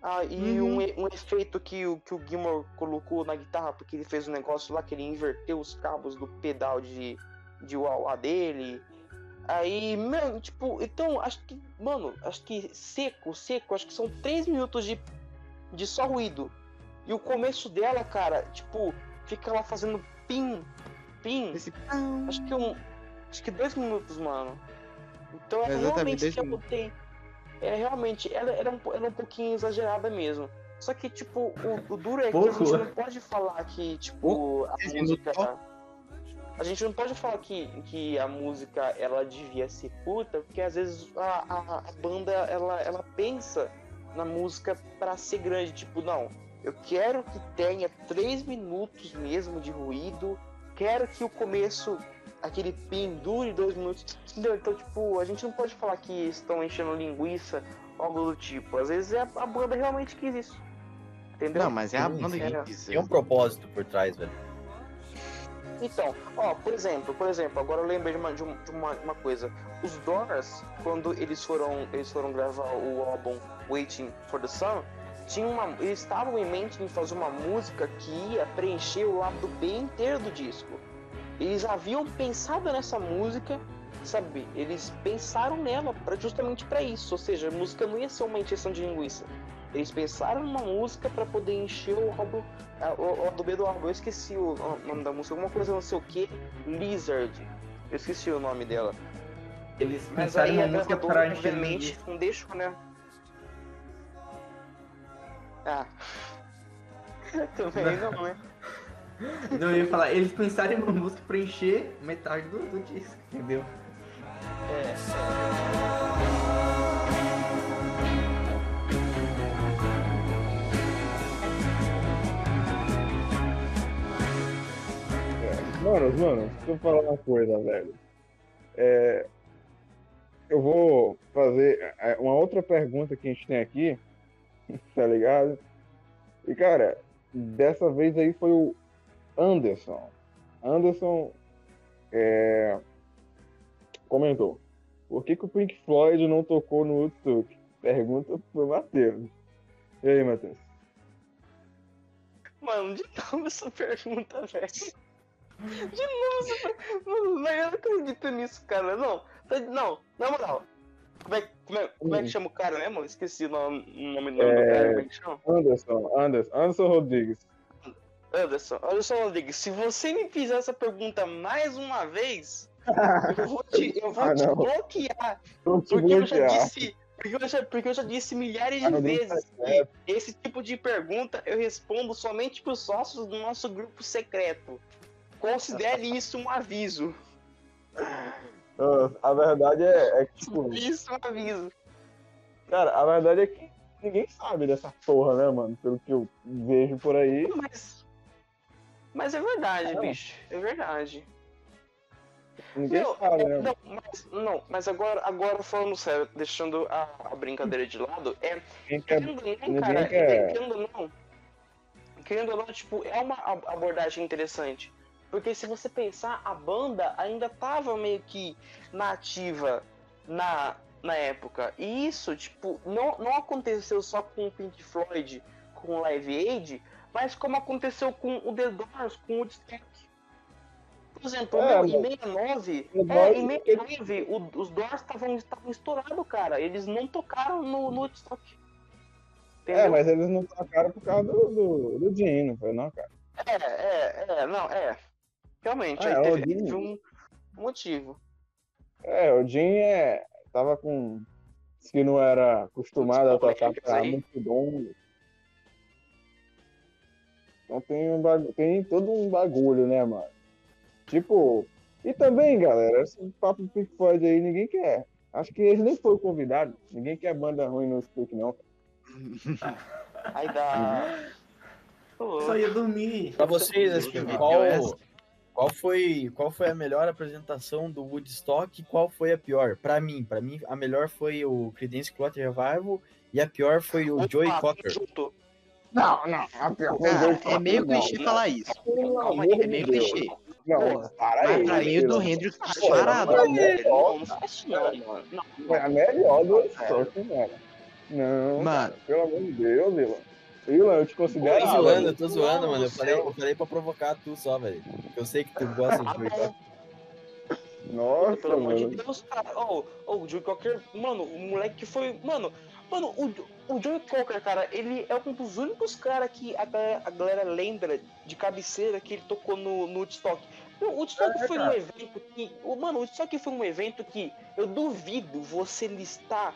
Ah, e Uhum. um, um efeito que o, que o Gilmore colocou na guitarra, porque ele fez um negócio lá que ele inverteu os cabos do pedal de, de wah dele. Aí, mano, tipo, então, acho que, mano, acho que seco, seco, acho que são três minutos de, de só ruído. E o começo dela, cara, tipo, fica lá fazendo pim, pim. Esse... Acho que um. Acho que dois minutos, mano. Então é Exatamente, realmente que eu botei. É realmente, ela, ela, é um, ela é um pouquinho exagerada mesmo. Só que, tipo, o, o duro é que a gente não pode falar que, tipo, a Esse música. A gente não pode falar que, que a música ela devia ser curta, porque às vezes a, a, a banda ela, ela pensa na música pra ser grande. Tipo, não, eu quero que tenha três minutos mesmo de ruído, quero que o começo, aquele pin, dure dois minutos. Entendeu? Então, tipo, a gente não pode falar que estão enchendo linguiça, algo do tipo. Às vezes é a, a banda realmente quis isso. Entendeu? Não, mas é a banda que quis. Tem um propósito por trás, velho. Então, ó, por exemplo, por exemplo, agora eu lembrei de uma, de um- de uma, uma coisa. Os Doors, quando eles foram, eles foram gravar o álbum Waiting for the Sun, tinha uma, eles estavam em mente em fazer uma música que ia preencher o lado B inteiro do disco. Eles haviam pensado nessa música, sabe? Eles pensaram nela pra, justamente para isso. Ou seja, a música não ia ser uma encheção de linguiça. Eles pensaram numa música pra poder encher o álbum, a- o, o lado B do álbum. Eu esqueci o, o nome da música, alguma coisa não sei o que, Lizard. Eu esqueci o nome dela. Eles Mas pensaram aí uma a música pra encher obviamente, linguiça. não deixou, né? Ah. <laughs> Também não, né? Não, eu ia falar, eles pensaram em uma música pra encher metade do, do disco, entendeu? Mano, mano, deixa eu falar uma coisa, velho. É, eu vou fazer é, uma outra pergunta que a gente tem aqui, <laughs> tá ligado? E, cara, dessa vez aí foi o Anderson. Anderson é, comentou: por que, que o Pink Floyd não tocou no Woodstock? Pergunta pro Matheus. E aí, Matheus? Mano, de novo essa pergunta, velho. De novo essa pergunta. Mano, eu não acredito nisso, cara. Não, tá- não, na moral. Como é, como, é, como é que chama o cara mesmo? Esqueci o nome, o nome do É. cara. Como é que chama? Anderson, Anderson, Anderson Rodrigues. Anderson, Anderson Rodrigues, se você me fizer essa pergunta mais uma vez, eu vou te, eu vou Ah, te bloquear. Te Porque eu já bloquear. disse Porque eu já, porque eu já disse milhares de Ah, vezes que esse tipo de pergunta eu respondo somente para os sócios do nosso grupo secreto. Considere isso um aviso. Ah, A verdade é, é que, tipo, Isso é um aviso. cara, a verdade é que ninguém sabe dessa porra, né, mano? Pelo que eu vejo por aí. Mas. Mas é verdade, bicho. É verdade. Ninguém Meu, sabe, é, né? não, mas, não, mas agora, agora falando sério, deixando a, a brincadeira de lado, é. Querendo ou não, cara, quer- querendo ou não, querendo ou não, tipo, é uma ab- abordagem interessante. Porque se você pensar, a banda ainda tava meio que na ativa na, na época. E isso, tipo, não, não aconteceu só com o Pink Floyd, com o Live Aid, mas como aconteceu com o The Doors, com o Woodstock. Por exemplo, É, meu, em mas- 69, The é, em 69 o- os Doors estavam estourados, cara. Eles não tocaram no, no Woodstock. Entendeu? É, mas eles não tocaram por causa do, do, do Jim, não foi não, cara? É, é, é, não, é. Realmente, É, aí teve, Jim- teve um motivo. É, o Jim é, tava com. que não era acostumado a tocar polêmicas pra aí. multidão. Então tem, um tem todo um bagulho, né, mano? Tipo. E também, galera, esse papo do Pink Floyd aí ninguém quer. Acho que eles nem foram convidados. Ninguém quer banda ruim no Spook, não. <laughs> Aí dá. Só ia dormir. Pra vocês, assim, qual, essa? qual, foi, qual foi a melhor apresentação do Woodstock e qual foi a pior? Pra mim, pra mim, a melhor foi o Creedence Clearwater Revival e a pior foi o opa, Joey Cocker. junto. Não, não. A pior Cara, é meio não. clichê falar isso. Calma aí, É meio Deus. clichê. Não, Porra, para aí. pra mim o do. Hendrix tá disparado. mano. Foi a melhor do Woodstock, mano. Não, Mano. pelo amor de Deus, Ilan. Ilan, eu te considero. Tô Ah, zoando, mano. eu tô zoando, mano. Eu falei, eu falei pra provocar tu só, velho. Eu sei que tu gosta de Cocker. Nossa, pelo amor de mano. Deus, cara. Ô, ô, o Joey Cocker, mano, o moleque que foi. Mano, mano, o, o Joey Cocker, cara, ele é um dos únicos caras que a, galera- a galera lembra de cabeceira que ele tocou no, no Woodstock. O Woodstock É, foi um cara. evento que. O, mano, o Woodstock foi um evento que eu duvido você listar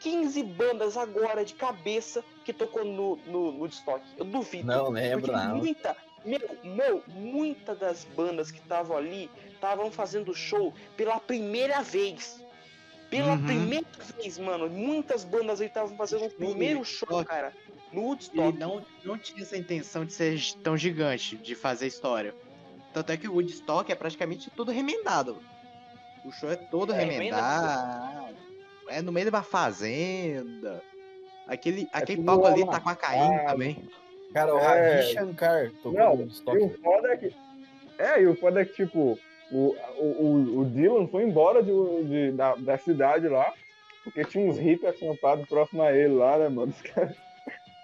15 bandas agora de cabeça que tocou no, no, no Woodstock. Eu duvido. Não, lembro, Porque não. muita, meu, meu, muita das bandas que estavam ali estavam fazendo show pela primeira vez. Pela Uhum. primeira vez, mano. Muitas bandas aí estavam fazendo o primeiro show, cara. No Ele Woodstock. não, não tinha essa intenção de ser tão gigante, de fazer história. Tanto é que o Woodstock é praticamente todo remendado. O show é todo É, remenda remendado. É no meio de uma fazenda. Aquele, aquele tudo palco ali tá com a Caim também. Cara, o É. Ravi Shankar tocou Não, no E Woodstock. o foda é que. É, e o foda é que, tipo, o, o, o, Dylan foi embora de, de- da, da cidade lá, porque tinha uns hippies acampados próximo a ele lá, né, mano? Caras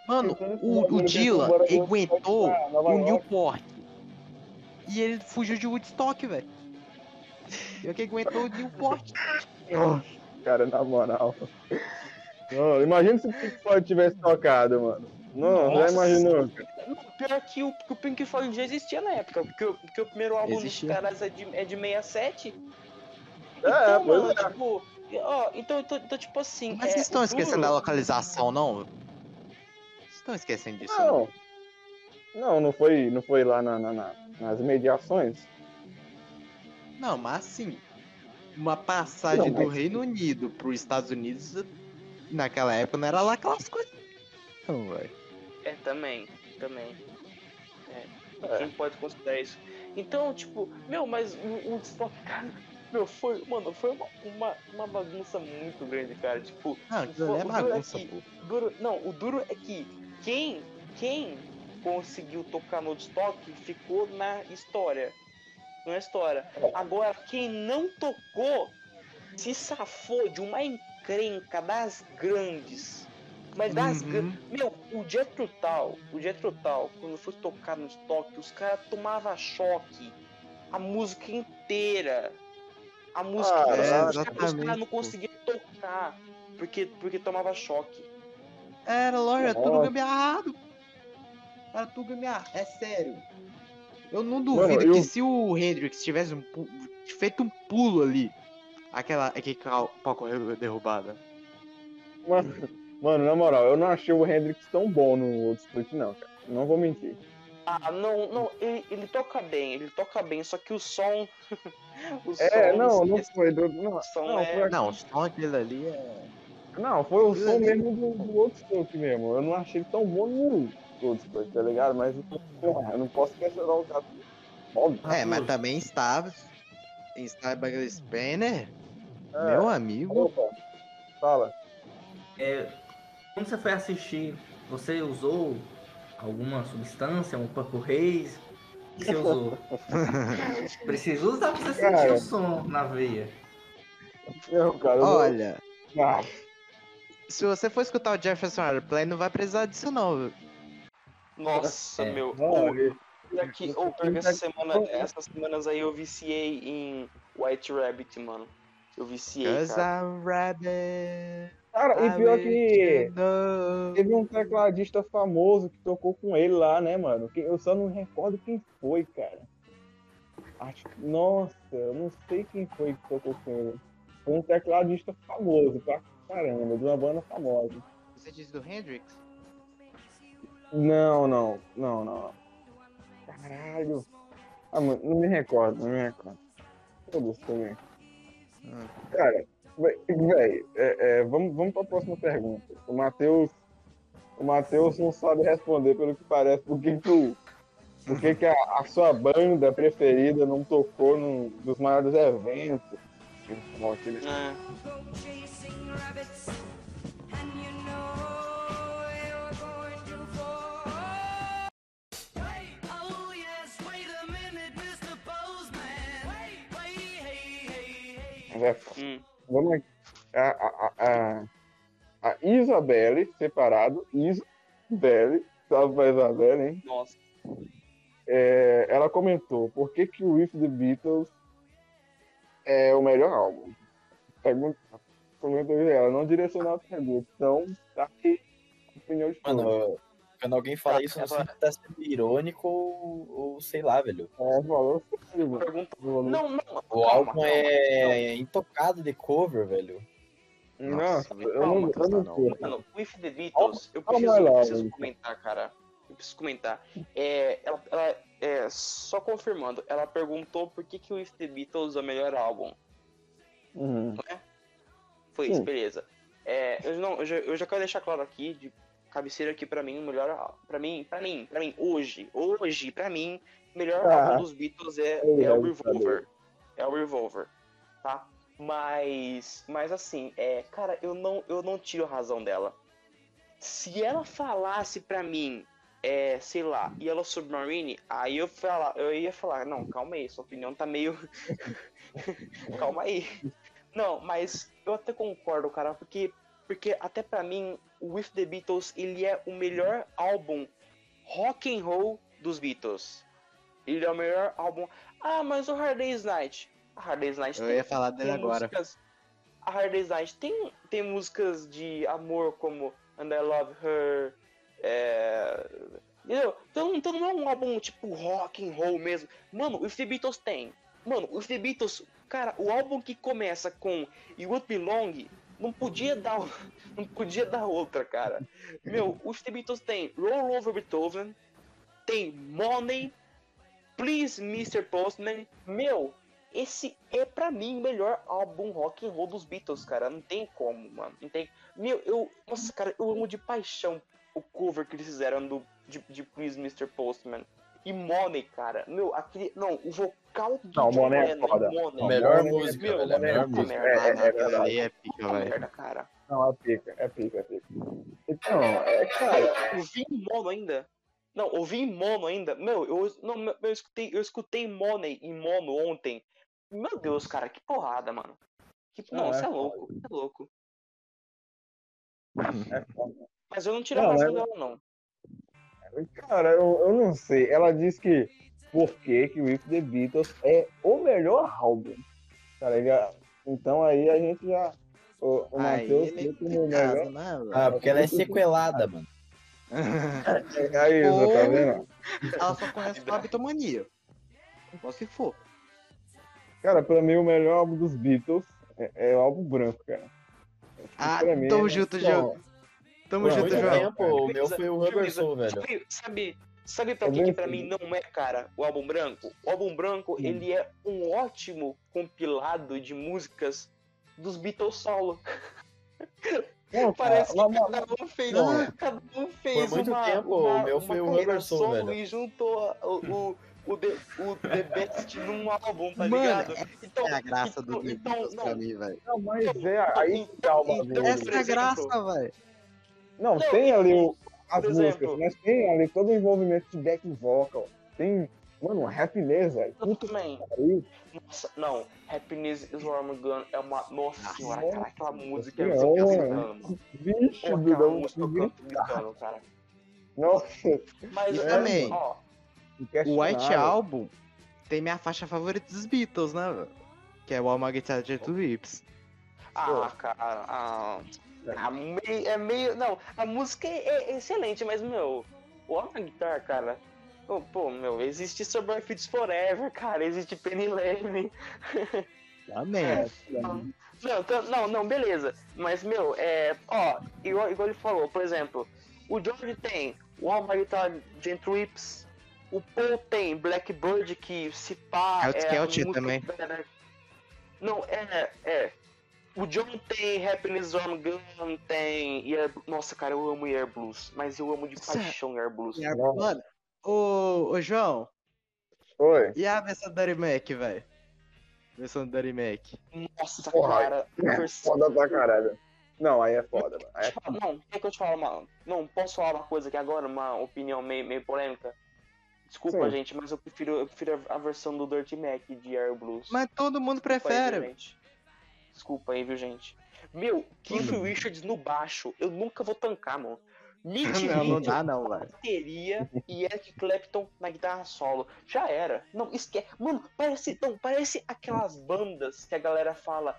Mano, o, o Dylan aguentou o. Newport. E ele fugiu de Woodstock, velho. Eu que aguentou o Newport. Cara, na moral. Não, imagina se o Pink Floyd tivesse tocado, mano. Não, já Nossa. imaginou? Não, pior que o, que o Pink Floyd já existia na época. Porque, o- porque o primeiro álbum Existia. dos caras é de, é de 67. É, então, mano, é. tipo. Ó, então, então, então, tipo assim. Mas é, vocês estão esquecendo duro- da localização, não? Vocês estão esquecendo disso? Não. Não, não foi, não foi lá na, na- na- nas mediações? Não, mas assim, uma passagem Não, do mas- Reino Unido para os Estados Unidos naquela época não era lá aquelas coisas. Não, velho. É, também, também. É, Quem pode considerar isso? Então, tipo, meu, mas o o Woodstock, <laughs> cara, meu, foi, mano, foi uma, uma, uma bagunça muito grande, cara. Tipo, Não, aquilo ali é O duro é bagunça, que- o duro, não, o duro é que quem, quem conseguiu tocar no Woodstock ficou na história. Na história. Agora, quem não tocou se safou de uma encrenca das grandes. Mas das Uhum. grandes. Meu, o Jethro Tull, o Jethro Tull, quando foi tocar no estoque, os caras tomavam choque. A música inteira. A música Ah, é, os caras- caras não conseguiam tocar. Porque, porque tomava choque. Era, lógico, é tudo gambiarrado. Era tudo gambiarrado, é sério. Eu não Mano, duvido eu- que se o Hendrix tivesse um pu- feito um pulo ali, aquela, aquele palco derrubada, Mano, mano, na moral, eu não achei o Hendrix tão bom no outro split, não, cara. Não vou mentir. Ah, não, não, ele, ele toca bem, ele toca bem, só que o som. <laughs> o É, som, não, não foi do. Não, o som não, é. foi, Não, o som aquele ali é. não, foi o som mesmo do, do outro split mesmo. Eu não achei ele tão bom no outro split, tá ligado? Mas, porra, eu não posso questionar o cara. Óbvio. É, mas também estava. Em Starbucks Spanner, É. meu amigo. Opa, fala. É, quando você foi assistir, você usou alguma substância, um Purple Haze? O que você <laughs> usou? Precisa usar pra você sentir o som na veia. Eu, cara, Olha, não- Ah, se você for escutar o Jefferson Airplane, não vai precisar disso não, viu? Nossa, É. meu. não, Ô, ele- pior que, essa semana, essas semanas aí eu viciei em White Rabbit, mano. Eu viciei, Cause cara. I'm rabbit. Cara, e pior que know. teve um tecladista famoso que tocou com ele lá, né, mano? Eu só não recordo quem foi, cara. Acho que, nossa, eu não sei quem foi que tocou com ele. Foi um tecladista famoso, pra caramba, de uma banda famosa. Você diz do Hendrix? Não, não, não, não. Caralho. Ah, mano, não me recordo, não me recordo. Foda-se também. Hum. Cara, velho, é, é, vamos, vamos pra próxima pergunta. O Matheus. O Matheus não sabe responder pelo que parece, por que o- por que que a, a sua banda preferida não tocou num dos maiores eventos. Como aquele- go chasing rabbits, and you know you're going to fall. Yes, wait a minute, Mr. Postman. Wait, wait, hey, hey, hey. É, Hum. Vamos aqui. A, a, a, a Isabelle, separado, Isabelle, salve pra Isabelle, hein? Nossa. É, ela comentou, por que que o With the Beatles é o melhor álbum? Pergunta, comentou ela, não direcionou a pergunta, então tá aqui a opinião de todos. Mano, quando alguém fala isso, não sei agora- se tá sendo irônico ou, ou sei lá, velho. É, sério, mano. Pergunta. Falou- Não, não. O calma, álbum calma. é intocado de cover, velho. Nossa, Nossa, eu não, calma, eu não não. sei. Mano, With the Beatles, eu preciso, lá, eu preciso comentar, cara. Eu preciso comentar. É, ela, ela- é, só confirmando, ela perguntou por que, que o With the Beatles é o melhor álbum. Uhum. Foi isso, Sim. beleza. É, eu, não, eu, já, eu já quero deixar claro aqui, de cabeceira aqui pra mim, o melhor. Pra mim, pra mim, pra mim, hoje, hoje, pra mim, o melhor Ah. álbum dos Beatles é, é o Revolver. É o Revolver, tá? Mas, mas assim, é, cara, eu não, eu não tiro a razão dela. Se ela falasse pra mim, é, sei lá, Yellow Submarine, aí eu, fala, eu ia falar, não, calma aí, sua opinião tá meio. <laughs> calma aí. Não, mas eu até concordo, cara, porque, porque até pra mim, With the Beatles, ele é o melhor álbum rock and roll dos Beatles. Ele é o melhor álbum. Ah, mas o Hard Day's Night. A Hard Day's Night Eu tem ia falar dele agora. músicas- A Hard Day's Night tem, tem músicas de amor como And I Love Her. É... Entendeu? Então, então não é um álbum tipo rock and roll mesmo. Mano, o If The Beatles tem. Mano, o If The Beatles, cara, o álbum que começa com You Would Belong não podia dar <laughs> não podia dar outra, cara. Meu, o If The Beatles tem Roll Over Beethoven, tem Money, Please Mr. Postman. Meu, esse é pra mim o melhor álbum rock and roll dos Beatles, cara. Não tem como, mano. Não tem. Meu, eu. Nossa, cara, eu amo de paixão o cover que eles fizeram do, de, de Please Mr. Postman. E Money, cara. Meu, aquele. Não, o vocal do Não, John Money é Lennon, foda. Money. melhor Money é- música, meu, velho. A Money é melhor música. merda. É, é, é ali é pica, É velho. merda, cara. Não, é pica, é pica, é pica. Então, é, cara, Ouvi em mono ainda. Não, ouvi em mono ainda. Meu, eu, não, meu, eu escutei, eu escutei Money em mono ontem. Meu Deus, cara, que porrada, mano. Que, não, Não, você é é louco, você é louco. é foda. Mas eu não tiro Não, a razão mas- dela, não. Cara, eu, eu não sei. Ela disse que por que que o With the Beatles é o melhor álbum. Tá ligado? Então aí a gente já. O, o Matheus é melhor. né? Ah, porque ela é sequelada, mano. <laughs> Aí, Isa, tá Ou- vendo? Ela só conhece o Bitomania. Só se for. Cara, pra mim o melhor álbum dos Beatles é, é o álbum branco, cara. Ah, Pra mim, tamo né? junto, João. Tamo junto, muito João. tempo, o meu foi o Rubber Soul, velho. Sabe, sabe, sabe pra É que, que pra mim não é, cara, o álbum branco? O álbum branco, Hum. ele é um ótimo compilado de músicas dos Beatles solo. Não, cara, <laughs> Parece que mas- cada um fez, Não. cada um fez muito uma, tempo, uma, o meu uma foi o Rubber Soul, velho. e juntou o, o, o, The, o The Best num álbum, tá Mano, ligado? Então, É a graça então, do então, Beatles pra não, mim, velho. Não, mas é aí que tá o Então. Essa é a graça, velho. Não, Não, tem ali o- as músicas, exemplo- mas tem ali todo o envolvimento de back vocal. Tem, mano, happiness, velho. Puta que também. pariu. Nossa, não, Happiness is Where I'm Gun é uma. Nossa Nossa senhora, cara, aquela música é Senhora. gritando. Bicho, Pô, aquela não música eu canto gritando, cara. Nossa, Mas E é, também, ó, O. White Album tem minha faixa favorita dos Beatles, né, velho? Que é o All My Guitar Jet Lips. ah, cara, ah, ah, meio, é meio. Não, a música é, é excelente, mas, meu, o My Guitar, cara. Pô, pô, meu, existe Suburban Fits Forever, cara, existe Penny Lane. <laughs> Amém. É, Não, tá- não, não, beleza. Mas, meu, é. Ó, igual, igual ele falou, por exemplo, o George tem o All My Guitar Gentryps, o Paul tem Blackbird, que se pá. É a Scout música também. da- Não, é, é. O John tem Happiness on Gun, tem. E Nossa, cara, eu amo Air Blues, mas eu amo de paixão Air Blues. Mano, ô, ô João, Oi. e a versão do Dirty Mac, velho? Versão do Dirty Mac. Nossa, Porra, cara. a versão- Foda pra caralho. Não, aí é foda, mano. Aí é Não, quer que eu te fale uma. Não, posso falar uma coisa aqui agora, uma opinião meio, meio polêmica? Desculpa, Sim. gente, mas eu prefiro, eu prefiro a versão do Dirty Mac de Air Blues. Mas todo mundo prefere. gente? Desculpa aí, viu, gente? Meu, Keith Richards no baixo, eu nunca vou tancar, mano. Mitch Não, não dá não, velho. bateria e Eric Clapton na guitarra solo. Já era. Não, esquece. Mano, parece, não, parece aquelas bandas que a galera fala.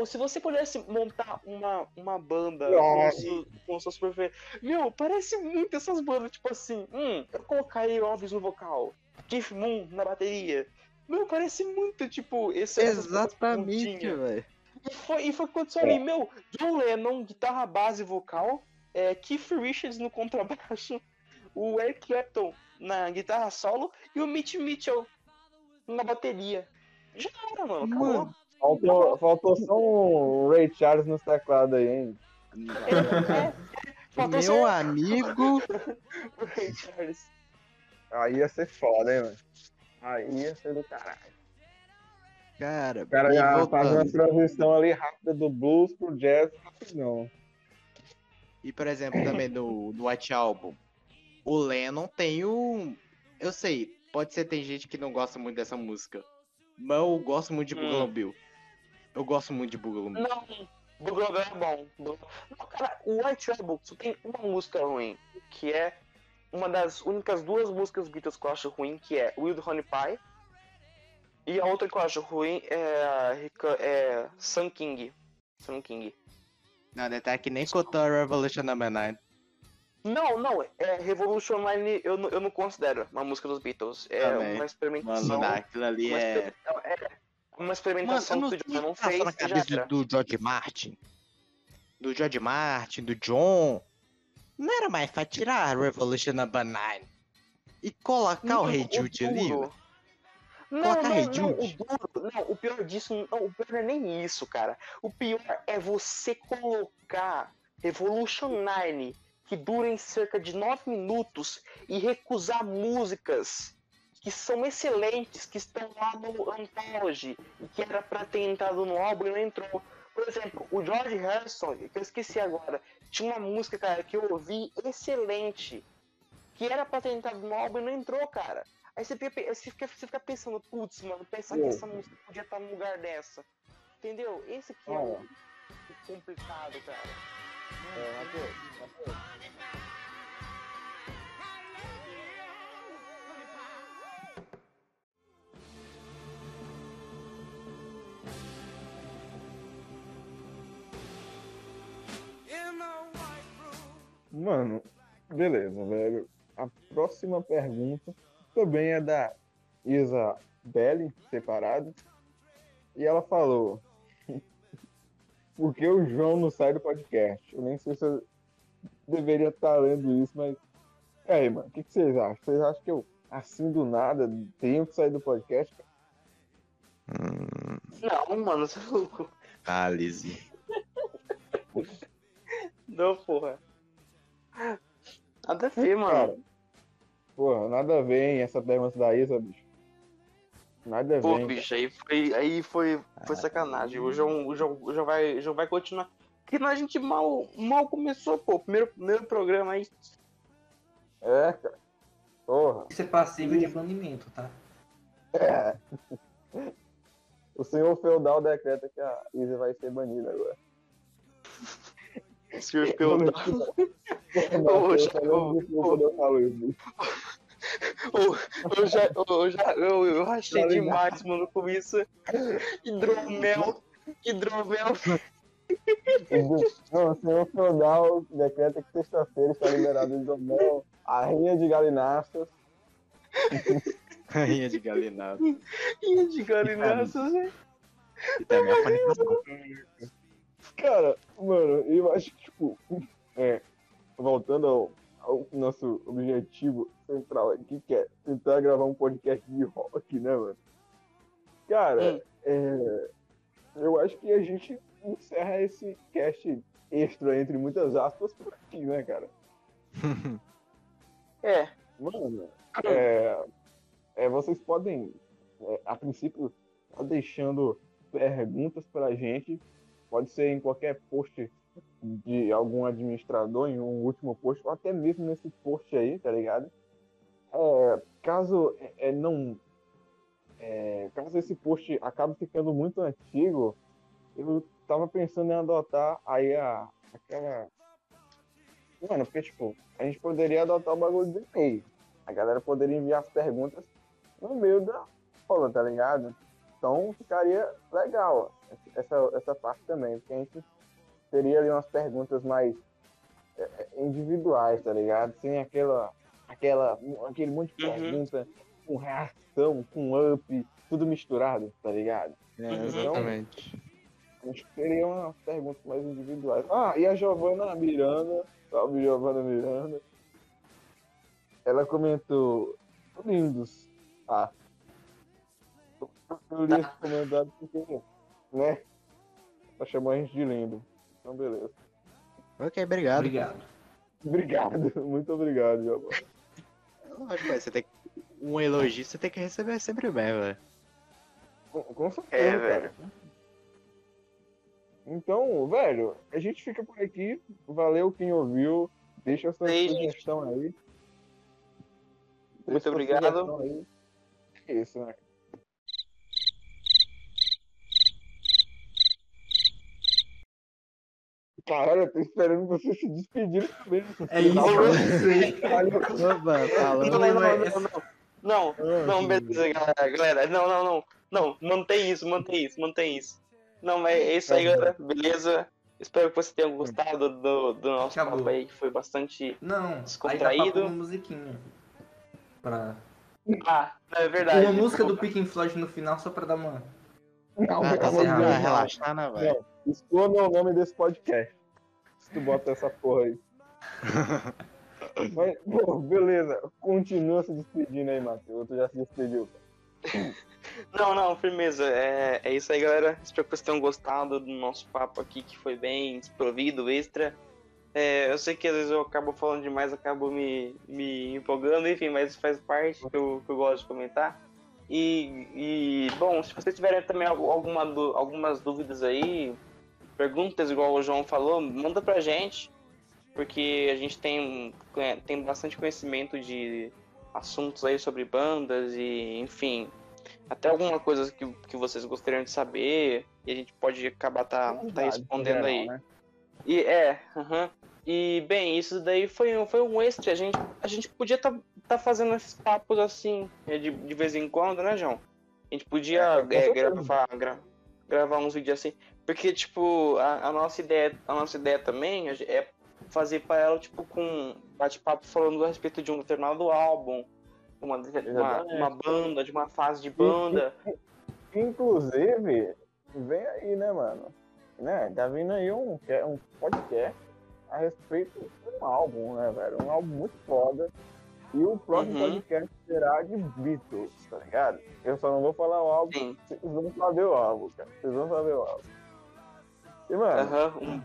"Oh, se você pudesse montar uma, uma banda com, Nossa. su- com seus preferidos. Meu, parece muito essas bandas, tipo assim. Hum, eu colocaria o Elvis no vocal, Keith Moon na bateria. Meu, parece muito, tipo, esse Exatamente, velho. E foi, e foi o que aconteceu É. ali, meu, John Lennon, guitarra base vocal, é, Keith Richards no contrabaixo, <laughs> o Eric Clapton na guitarra solo e o Mitch Mitchell na bateria. Já era, mano, acabou. Mano. Faltou, faltou só um Ray Charles no teclado aí, hein? É, é, Meu só amigo, o <laughs> Ray Charles. Aí ia ser foda, hein, mano? Aí ia ser do caralho. Cara, O cara ia voltando. fazer uma transição ali rápida do blues pro jazz, não. E, por exemplo, também do, do White Album, o Lennon tem um. Eu sei, pode ser tem gente que não gosta muito dessa música. Mas eu gosto muito de Hum. Boogaloo Bill. Eu gosto muito de Boogaloo Bill. Não, Boogaloo Bill é bom. Não, cara, o White Album só tem uma música ruim, que é uma das únicas duas músicas Beatles que eu acho ruim, que é Wild Honey Pie. E a outra que eu acho ruim é, é Sun King. Sun King. Não, detalhe que nem contou a Revolution Number 9. Não, não, é Revolution Line eu, não- eu não considero uma música dos Beatles. É Também. uma experimentação. Mano, não aquilo ali uma, é. é uma Mano, experimentação não que o John não fez na cabeça do George Martin. Do George Martin, do John. Não era mais pra tirar Revolution Number 9 e colocar o Rei Jude ali? Não, não, não, o duro, não, o pior disso, não, o pior não é nem isso, cara. O pior é você colocar Revolution 9, que dura em cerca de 9 minutos, e recusar músicas que são excelentes, que estão lá no Anthology, e que era pra ter entrado no álbum e não entrou. Por exemplo, o George Harrison, que eu esqueci agora, tinha uma música, cara, que eu ouvi excelente, que era pra ter entrado no álbum e não entrou, cara. Aí você fica, você fica, você fica pensando, putz, mano, pensar que essa música podia estar no lugar dessa. Entendeu? Esse aqui é o, o complicado, cara. É, Matheus, Matheus. Mano, beleza, velho. A próxima pergunta também é da Isa Belli, separado. E ela falou: <laughs> por que o João não sai do podcast. Eu nem sei se eu deveria estar lendo isso, mas. E aí, mano, o que, que vocês acham? Vocês acham que eu, assim do nada, tenho que sair do podcast? Hum, Não, mano, você é louco. análise. Não, porra. Nada a ver, mano. Porra, nada a ver, hein, essa pergunta da Isa, bicho. Nada a ver. Pô, bicho, aí foi, aí foi, foi sacanagem. O João, o, João, o, João vai, o João vai continuar. Porque a gente mal, mal começou, pô. Primeiro, primeiro programa aí. É, cara. Porra. Isso é passível de banimento, tá? É. O senhor feudal decreta que a Isa vai ser banida agora. <laughs> Ô, ô. eu já, eu, já, eu, eu rachei Tá demais, mano, com isso. Hidromel. Hidromel. Não, o senhor feudal decreta que sexta-feira está liberado o hidromel, a rinha de galináceas. Rainha de galinado. Ih, de galináceas, né? E também a panificação. Cara, mano, eu acho que, tipo, é, voltando ao, ao nosso objetivo central aqui, que é tentar gravar um podcast de rock, né, mano? Cara, Hum. é, eu acho que a gente encerra esse cast extra, entre muitas aspas, por aqui, né, cara? <laughs> É. Mano, é, é, vocês podem, é, a princípio, tá deixando perguntas pra gente. Pode ser em qualquer post de algum administrador, em um último post, ou até mesmo nesse post aí, tá ligado? É, caso é, é, não. é, caso esse post acabe ficando muito antigo, eu tava pensando em adotar aí a, aquela. Mano, porque, tipo, a gente poderia adotar o bagulho do e-mail. A galera poderia enviar as perguntas no meio da aula, tá ligado? Então ficaria legal essa, essa parte também, porque a gente teria ali umas perguntas mais é, é, individuais, tá ligado? Sem aquela, aquela, aquele monte de Uhum. pergunta com reação, com up, tudo misturado, tá ligado? É, exatamente. A gente teria umas perguntas mais individuais. Ah, e a Giovana Miranda, salve Giovana Miranda. Ela comentou, lindos. Ah. Eu li esse comentário porque, né? Ela chamou a gente de lindo. Então, beleza. Ok, obrigado. Obrigado. Obrigado, muito obrigado, Giovana. Lógico, velho, você tem que... Um elogio você tem que receber sempre bem, velho. Com, com certeza, É, cara. velho. Então, velho, a gente fica por aqui. Valeu quem ouviu. Deixa a sua Aí, gente. sugestão aí. Deixa Muito obrigado. aí. É isso, né? Caralho, eu tô esperando você se despedir também. É isso, eu sei. Opa, falando. Não, não, não, é- não, não. Não, não, beleza, galera, galera. Não, não, não. Não, mantém isso, mantém isso, mantém isso. Não, mas é isso aí, galera. Beleza? Espero que você tenha gostado do, do nosso Acabou. papo aí, que foi bastante. Não, aí dá Descontraído. uma musiquinha. Pra... Ah, é verdade. Uma música do Pink Floyd no final só pra dar uma. Não, Ah, tá relaxar, né, velho? Exclua o nome desse podcast. Se tu bota essa porra aí. <laughs> Mas, pô, beleza. Continua se despedindo aí, Matheus. Tu já se despediu. Não, não, firmeza. É, é isso aí, galera. Espero que vocês tenham gostado do nosso papo aqui, que foi bem desprovido, extra. É, eu sei que às vezes eu acabo falando demais, acabo me, me empolgando, enfim, mas faz parte que eu, que eu gosto de comentar. E, e, bom, se vocês tiverem também al- alguma, algumas dúvidas aí, perguntas igual o João falou, manda pra gente, porque a gente tem, tem bastante conhecimento de assuntos aí sobre bandas e, enfim, até alguma coisa que, que vocês gostariam de saber e a gente pode acabar tá, tá respondendo aí. Né? E é, aham. E bem, isso daí foi, um- foi um extra. A gente, a gente podia estar tá, fazendo esses papos assim, é, de, de vez em quando, né, João? A gente podia É, é, gravar, gra- gravar uns vídeos assim. Porque, tipo, a, a nossa ideia, a nossa ideia também gen- é fazer para ela, tipo, com bate-papo falando a respeito de um determinado álbum, uma, uma, Exatamente. uma banda, de uma fase de banda. Inclusive, vem aí, né, mano? né? Tá vindo aí um, que- um podcast a respeito de um álbum, né, velho? Um álbum muito foda. E o próximo Uhum. podcast será de Beatles, tá ligado? Eu só não vou falar o álbum, Sim. vocês vão saber o álbum, cara. Vocês vão saber o álbum. E, mano, Aham. um-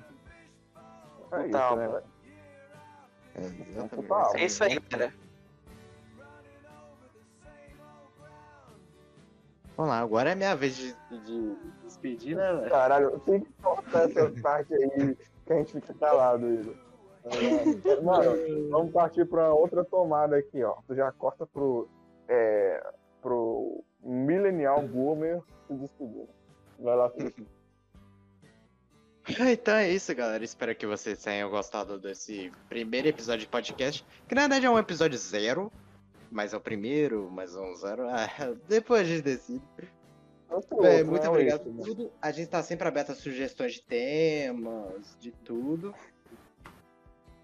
é isso, né? É, exatamente. álbum. É isso aí, cara. Vamos lá, agora é minha vez de, de despedir, né, velho? Caralho, tem que cortar essa parte aí que a gente fica calado, Igor. É, Mano, vamos partir pra outra tomada aqui, ó. Tu já corta pro, é, pro Millennial Boomer se despedir. Vai lá, Felipe. <laughs> Então é isso, galera. Espero que vocês tenham gostado desse primeiro episódio de podcast. Que na verdade é um episódio zero. Mas é o primeiro, mais um zero. Ah, <laughs> depois a gente decide. Outro É, muito obrigado por tudo. A gente tá sempre aberto a sugestões de temas, de tudo.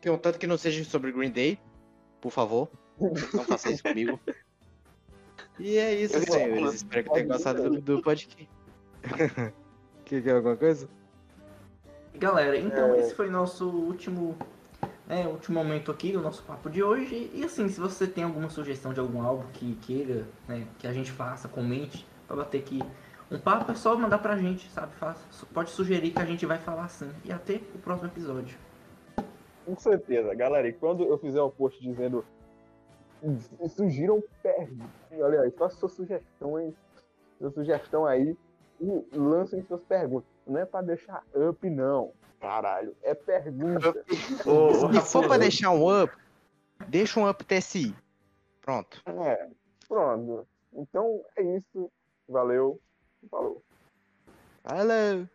Contanto que não seja sobre Green Day, por favor. Não faça isso comigo. E é isso, senhores. Espero que tenham gostado do, do podcast. <laughs> que, que é alguma coisa? Galera, então É. esse foi nosso último, né, último momento aqui do nosso papo de hoje. E assim, se você tem alguma sugestão de algum álbum que queira né, que a gente faça, comente, pra bater aqui um papo, é só mandar pra gente, sabe? Faça, pode sugerir que a gente vai falar assim. E até o próximo episódio. Com certeza, galera. E quando eu fizer o post dizendo sugiram perguntas, olha aí, faça suas sugestões, sua sugestão aí e lancem suas perguntas. Não é pra deixar up, não. Caralho, é pergunta. Se for pra deixar um up, deixa um up TSI. Pronto. É, pronto. Então é isso. Valeu. Falou. Falou!